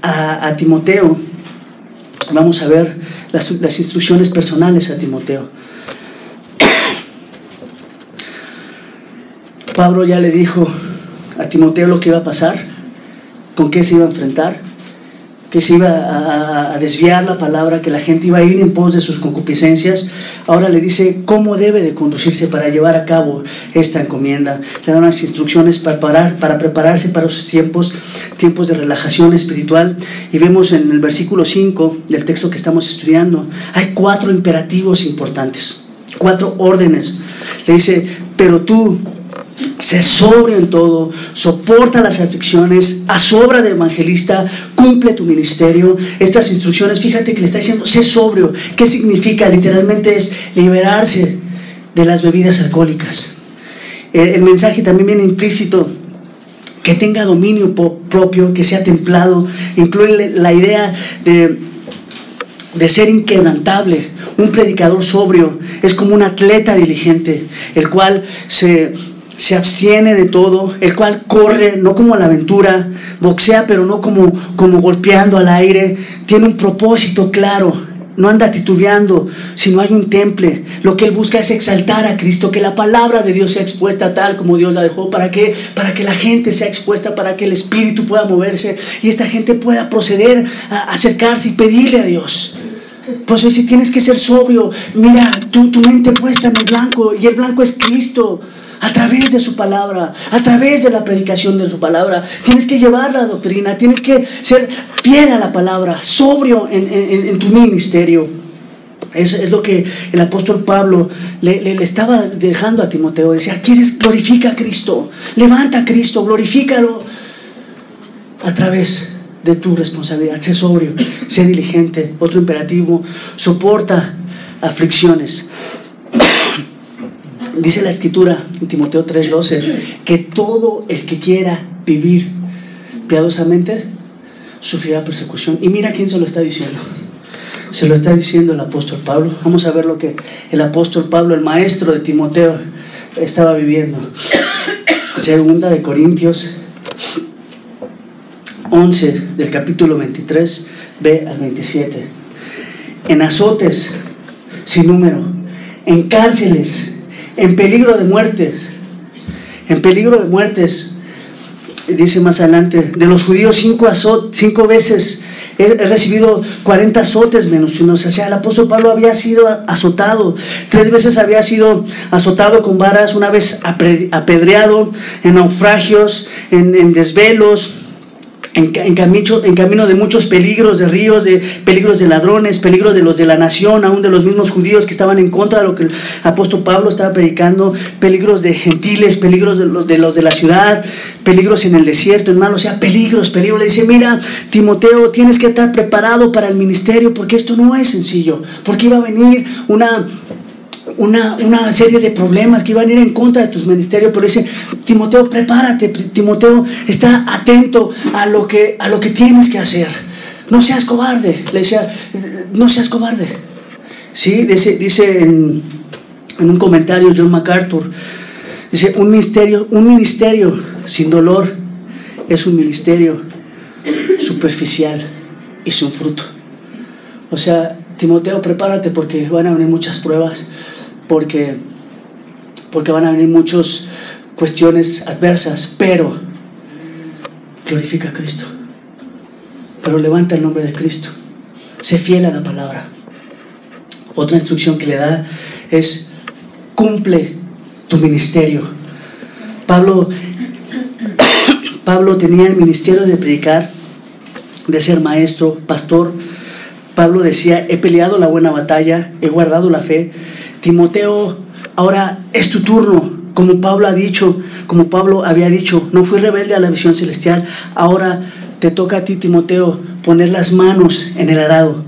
a, Timoteo. Vamos a ver las, las instrucciones personales a Timoteo. Pablo ya le dijo a Timoteo lo que iba a pasar con qué se iba a enfrentar, que se iba a, desviar la palabra, que la gente iba a ir en pos de sus concupiscencias. Ahora le dice cómo debe de conducirse para llevar a cabo esta encomienda. Le da unas instrucciones para, para prepararse para esos tiempos, tiempos de relajación espiritual. Y vemos en el versículo 5 del texto que estamos estudiando, hay cuatro imperativos importantes, cuatro órdenes. Le dice, pero tú Sé sobrio en todo, soporta las aflicciones, a obra de evangelista, cumple tu ministerio. Estas instrucciones, fíjate que le está diciendo, sé sobrio. ¿Qué significa? Literalmente es liberarse de las bebidas alcohólicas. El, mensaje también viene implícito, que tenga dominio propio, que sea templado. Incluye la idea de, de ser inquebrantable. Un predicador sobrio es como un atleta diligente, el cual se se abstiene de todo, el cual corre no como a la aventura, boxea pero no como, como golpeando al aire, tiene un propósito claro, no anda titubeando, sino hay un temple. Lo que él busca es exaltar a Cristo, que la palabra de Dios sea expuesta tal como Dios la dejó, para que, para que la gente sea expuesta, para que el Espíritu pueda moverse y esta gente pueda proceder a acercarse y pedirle a Dios. Pues si tienes que ser sobrio, mira, tu, tu mente puesta en el blanco y el blanco es Cristo a través de su palabra, a través de la predicación de su palabra. Tienes que llevar la doctrina, tienes que ser fiel a la palabra, sobrio en, tu ministerio. Es, es, lo que el apóstol Pablo le, le, estaba dejando a Timoteo. Decía, ¿quieres? Glorifica a Cristo. Levanta a Cristo, glorifícalo a través de tu responsabilidad. Sé sobrio, sé diligente. Otro imperativo, soporta aflicciones. Dice la escritura en Timoteo 3:12 que todo el que quiera vivir piadosamente sufrirá persecución. Y mira quién se lo está diciendo. Se lo está diciendo el apóstol Pablo. Vamos a ver lo que el apóstol Pablo, el maestro de Timoteo, estaba viviendo. Segunda de Corintios 11 del capítulo 23, B al 27. En azotes sin número, en cárceles, en peligro de muerte, en peligro de muertes, dice más adelante, de los judíos cinco, azot, cinco veces he, recibido 40 azotes menos uno. O sea, el apóstol Pablo había sido azotado, tres veces había sido azotado con varas, una vez apedreado en naufragios, en, en desvelos, en, camino, en, camino, de muchos peligros, de ríos, de peligros de ladrones, peligros de los de la nación, aún de los mismos judíos que estaban en contra de lo que el apóstol Pablo estaba predicando, peligros de gentiles, peligros de los de, los de la ciudad, peligros en el desierto, hermano, o sea, peligros, peligros. Le dice, mira, Timoteo, tienes que estar preparado para el ministerio porque esto no es sencillo, porque iba a venir una una, serie de problemas que iban a ir en contra de tus ministerios, pero dice, Timoteo, prepárate, Timoteo, está atento a lo que, a lo que tienes que hacer. No seas cobarde, le decía, no seas cobarde. Sí, dice, dice en, un comentario John MacArthur, dice, un ministerio, un ministerio sin dolor es un ministerio superficial y sin fruto. O sea, Timoteo, prepárate porque van a venir muchas pruebas, porque, porque van a venir muchas cuestiones adversas, pero glorifica a Cristo. Pero levanta el nombre de Cristo. Sé fiel a la palabra. Otra instrucción que le da es cumple tu ministerio. Pablo, (coughs) Pablo tenía el ministerio de predicar, de ser maestro, pastor. Pablo decía, he peleado la buena batalla, he guardado la fe. Timoteo, ahora es tu turno. Como Pablo ha dicho, como Pablo había dicho, no fui rebelde a la visión celestial. Ahora te toca a ti, Timoteo, poner las manos en el arado.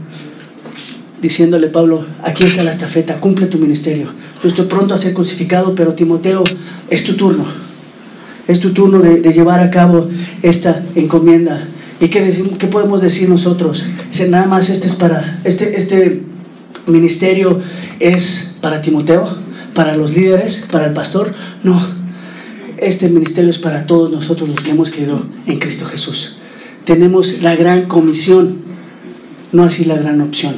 Diciéndole, Pablo, aquí está la estafeta, cumple tu ministerio. Yo estoy pronto a ser crucificado, pero Timoteo, es tu turno. Es tu turno de, llevar a cabo esta encomienda. ¿Y qué, decimos, qué podemos decir nosotros? Dice, nada más este es para, este, este ministerio es para Timoteo, para los líderes, para el pastor. No, este ministerio es para todos nosotros los que hemos creído en Cristo Jesús. Tenemos la gran comisión, no así la gran opción,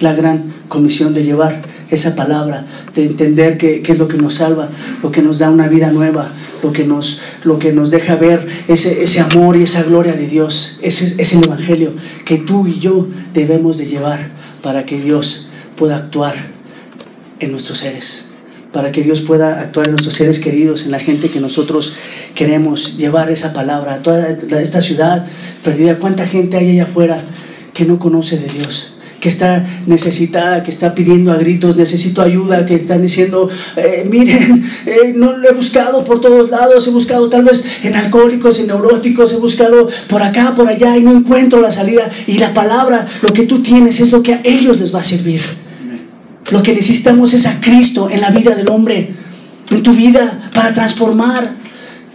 la gran comisión de llevar esa palabra, de entender qué, es lo que nos salva, lo que nos da una vida nueva, lo que nos, lo que nos deja ver ese, amor y esa gloria de Dios. Ese es el Evangelio que tú y yo debemos de llevar para que Dios pueda actuar en nuestros seres, para que Dios pueda actuar en nuestros seres queridos, en la gente que nosotros queremos llevar esa palabra a toda esta ciudad perdida. ¿Cuánta gente hay allá afuera que no conoce de Dios? que está necesitada, que está pidiendo a gritos, necesito ayuda, que están diciendo, eh, miren, (laughs) eh, no lo he buscado por todos lados, he buscado tal vez en alcohólicos, en neuróticos, he buscado por acá, por allá y no encuentro la salida. Y la palabra, lo que tú tienes es lo que a ellos les va a servir. Lo que necesitamos es a Cristo en la vida del hombre, en tu vida, para transformar.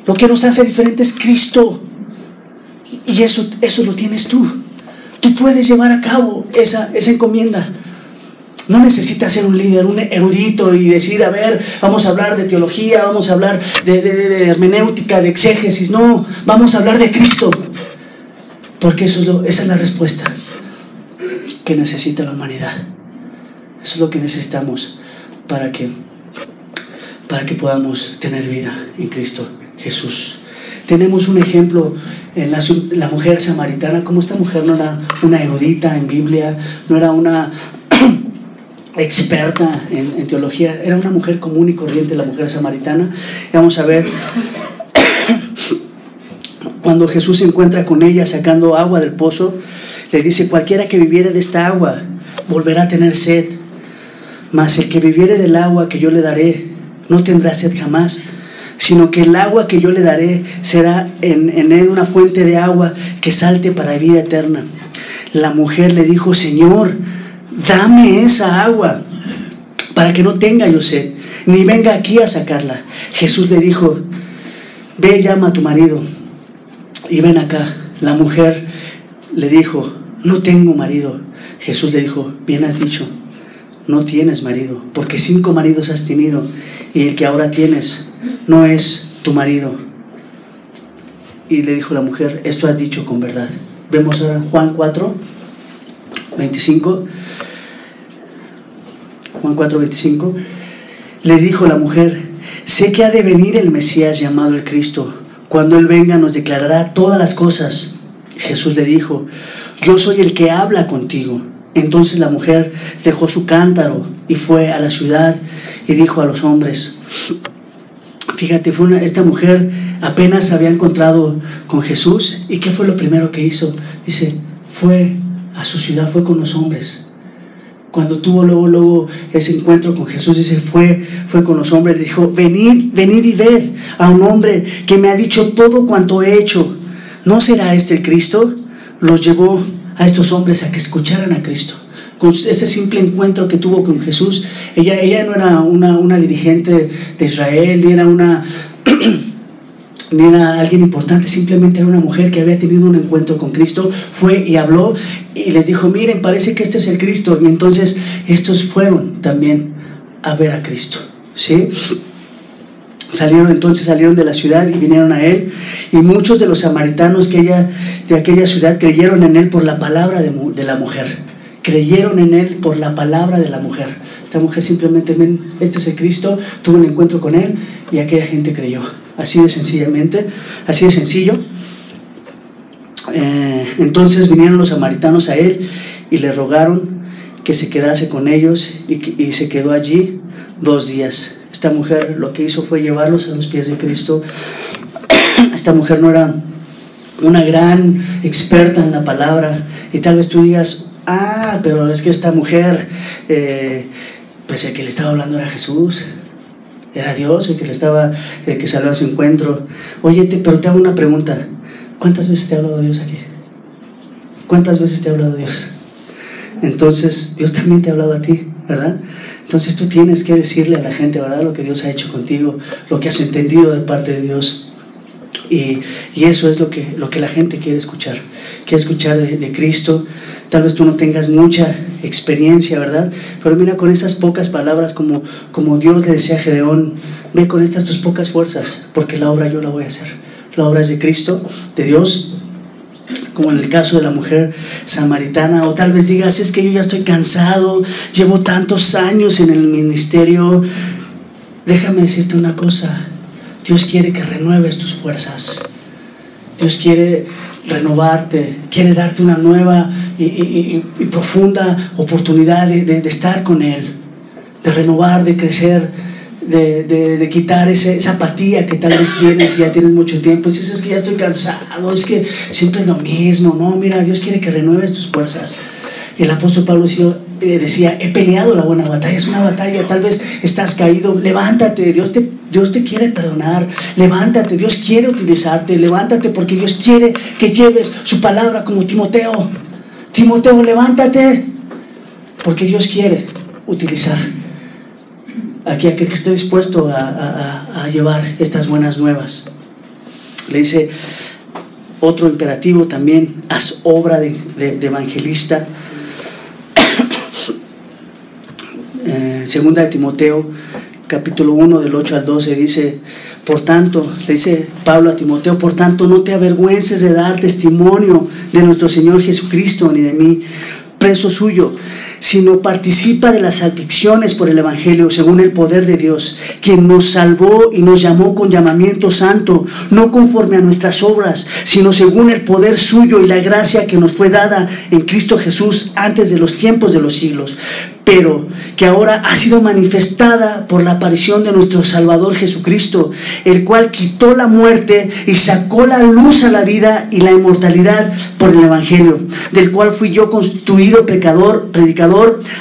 Lo que nos hace diferente es Cristo. Y eso, eso lo tienes tú. Tú puedes llevar a cabo esa, esa encomienda. No necesitas ser un líder, un erudito y decir, a ver, vamos a hablar de teología, vamos a hablar de, de, hermenéutica, de exégesis. No, vamos a hablar de Cristo. Porque eso es esa es la respuesta que necesita la humanidad. Eso es lo que necesitamos para que, para que podamos tener vida en Cristo Jesús. Tenemos un ejemplo en la, mujer samaritana, como esta mujer no era una erudita en Biblia, no era una (clears throat) experta en, teología, era una mujer común y corriente, la mujer samaritana. Y vamos a ver (clears throat) cuando Jesús se encuentra con ella sacando agua del pozo, le dice, cualquiera que viviere de esta agua volverá a tener sed, mas el que viviere del agua que yo le daré no tendrá sed jamás sino que el agua que yo le daré será en, él una fuente de agua que salte para vida eterna. La mujer le dijo, Señor, dame esa agua para que no tenga yo sed, ni venga aquí a sacarla. Jesús le dijo, ve llama a tu marido y ven acá. La mujer le dijo, no tengo marido. Jesús le dijo, bien has dicho, no tienes marido, porque cinco maridos has tenido y el que ahora tienes no es tu marido. Y le dijo la mujer, esto has dicho con verdad. Vemos ahora Juan 4, 25. Juan 4, 25. Le dijo la mujer, sé que ha de venir el Mesías llamado el Cristo. Cuando Él venga nos declarará todas las cosas. Jesús le dijo, yo soy el que habla contigo. Entonces la mujer dejó su cántaro y fue a la ciudad y dijo a los hombres, fíjate, fue esta mujer apenas había encontrado con Jesús y ¿qué fue lo primero que hizo? Dice, fue a su ciudad, fue con los hombres. Cuando tuvo luego, luego ese encuentro con Jesús, dice, fue, fue con los hombres, dijo, venid, venid y ved a un hombre que me ha dicho todo cuanto he hecho. ¿No será este el Cristo? Los llevó a estos hombres a que escucharan a Cristo. Con ese simple encuentro que tuvo con Jesús, ella, ella no era una, una dirigente de Israel, ni era una... (clears throat) ni era alguien importante, simplemente era una mujer que había tenido un encuentro con Cristo, fue y habló y les dijo, miren, parece que este es el Cristo. Y entonces estos fueron también a ver a Cristo. ¿sí? Salieron entonces, salieron de la ciudad y vinieron a él. Y muchos de los samaritanos que ella, de aquella ciudad creyeron en él por la palabra de, de la mujer. Creyeron en él por la palabra de la mujer. Esta mujer simplemente, ven, este es el Cristo, tuvo un encuentro con él y aquella gente creyó. Así de sencillamente, así de sencillo. Eh, entonces vinieron los samaritanos a él y le rogaron que se quedase con ellos y, y se quedó allí dos días. Esta mujer lo que hizo fue llevarlos a los pies de Cristo. Esta mujer no era una gran experta en la palabra y tal vez tú digas, ah, pero es que esta mujer, eh, pues el que le estaba hablando era Jesús, era Dios el que le estaba, el que salió a su encuentro. Oye, pero te hago una pregunta, ¿cuántas veces te ha hablado Dios aquí? ¿Cuántas veces te ha hablado Dios? Entonces, Dios también te ha hablado a ti, ¿verdad? Entonces tú tienes que decirle a la gente, ¿verdad? Lo que Dios ha hecho contigo, lo que has entendido de parte de Dios. Y, eso es lo que, lo que la gente quiere escuchar. Quiere escuchar de, de Cristo. Tal vez tú no tengas mucha experiencia, ¿verdad? Pero mira con esas pocas palabras como, como Dios le decía a Gedeón, ve con estas tus pocas fuerzas, porque la obra yo la voy a hacer. La obra es de Cristo, de Dios, como en el caso de la mujer samaritana, o tal vez digas, es que yo ya estoy cansado, llevo tantos años en el ministerio. Déjame decirte una cosa, Dios quiere que renueves tus fuerzas. Dios quiere renovarte, quiere darte una nueva y, profunda oportunidad de, estar con Él, de renovar, de crecer de, quitar ese, esa apatía que tal vez tienes y ya tienes mucho tiempo. Si es que ya estoy cansado, es que siempre es lo mismo. No, mira, Dios quiere que renueves tus fuerzas. El apóstol Pablo eh, decía, he peleado la buena batalla, es una batalla, tal vez estás caído, levántate, Dios te, Dios te quiere perdonar, levántate, Dios quiere utilizarte, levántate porque Dios quiere que lleves su palabra como Timoteo. Timoteo, levántate, porque Dios quiere utilizar aquí aquel que esté dispuesto a, llevar estas buenas nuevas. Le dice otro imperativo también, haz obra de, evangelista. Eh, segunda de Timoteo, capítulo 1 del 8 al 12, dice, por tanto, le dice Pablo a Timoteo, por tanto no te avergüences de dar testimonio de nuestro Señor Jesucristo ni de mí, preso suyo sino participa de las aflicciones por el Evangelio según el poder de Dios, quien nos salvó y nos llamó con llamamiento santo, no conforme a nuestras obras, sino según el poder suyo y la gracia que nos fue dada en Cristo Jesús antes de los tiempos de los siglos. Pero que ahora ha sido manifestada por la aparición de nuestro Salvador Jesucristo, el cual quitó la muerte y sacó la luz a la vida y la inmortalidad por el Evangelio, del cual fui yo constituido pecador, predicador,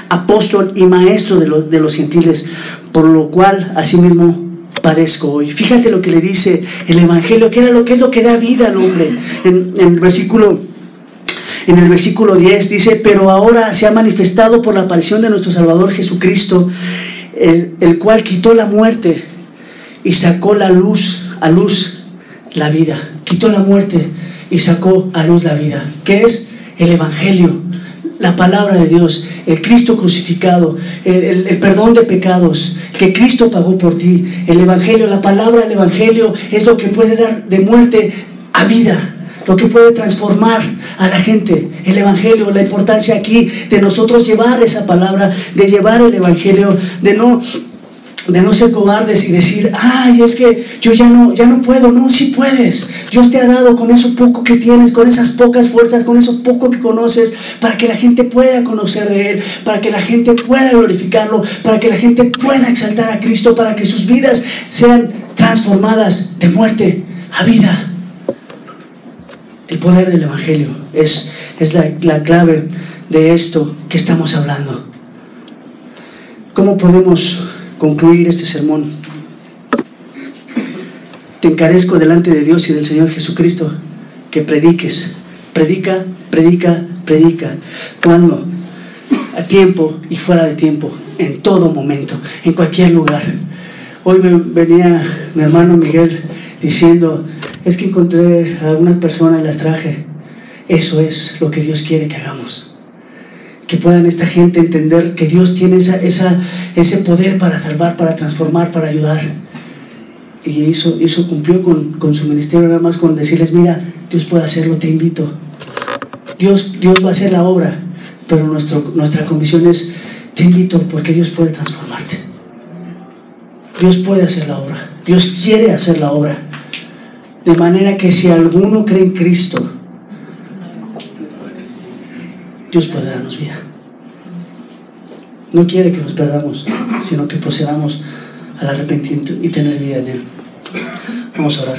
apóstol y maestro de, de los gentiles, por lo cual asimismo padezco hoy. Fíjate lo que le dice el Evangelio, que era lo que es lo que da vida al hombre. En, el versículo en el versículo 10 dice, pero ahora se ha manifestado por la aparición de nuestro Salvador Jesucristo, el, el cual quitó la muerte y sacó la luz, a luz la vida. Quitó la muerte y sacó a luz la vida. ¿Qué es? El Evangelio, la palabra de Dios, el Cristo crucificado, el, el, perdón de pecados que Cristo pagó por ti. El Evangelio, la palabra del Evangelio es lo que puede dar de muerte a vida lo que puede transformar a la gente. El Evangelio, la importancia aquí de nosotros llevar esa palabra, de llevar el Evangelio, de no de no ser cobardes y decir, ay, es que yo ya no, ya no puedo. No, sí puedes. Dios te ha dado con eso poco que tienes, con esas pocas fuerzas, con eso poco que conoces, para que la gente pueda conocer de Él, para que la gente pueda glorificarlo, para que la gente pueda exaltar a Cristo, para que sus vidas sean transformadas de muerte a vida. El poder del Evangelio es, es la, la clave de esto que estamos hablando. ¿Cómo podemos concluir este sermón? Te encarezco delante de Dios y del Señor Jesucristo que prediques. Predica, predica, predica. ¿Cuándo? A tiempo y fuera de tiempo. En todo momento, en cualquier lugar. Hoy me venía mi hermano Miguel diciendo, es que encontré a algunas personas y las traje. Eso es lo que Dios quiere que hagamos. Que puedan esta gente entender que Dios tiene esa, ese poder para salvar, para transformar, para ayudar. Y eso, eso cumplió con, con su ministerio, nada más con decirles, mira, Dios puede hacerlo, te invito. Dios, Dios va a hacer la obra, pero nuestro, nuestra comisión es, te invito porque Dios puede transformarte. Dios puede hacer la obra. Dios quiere hacer la obra. De manera que si alguno cree en Cristo, Dios puede darnos vida. No quiere que nos perdamos, sino que procedamos al arrepentimiento y tener vida en Él. Vamos a orar.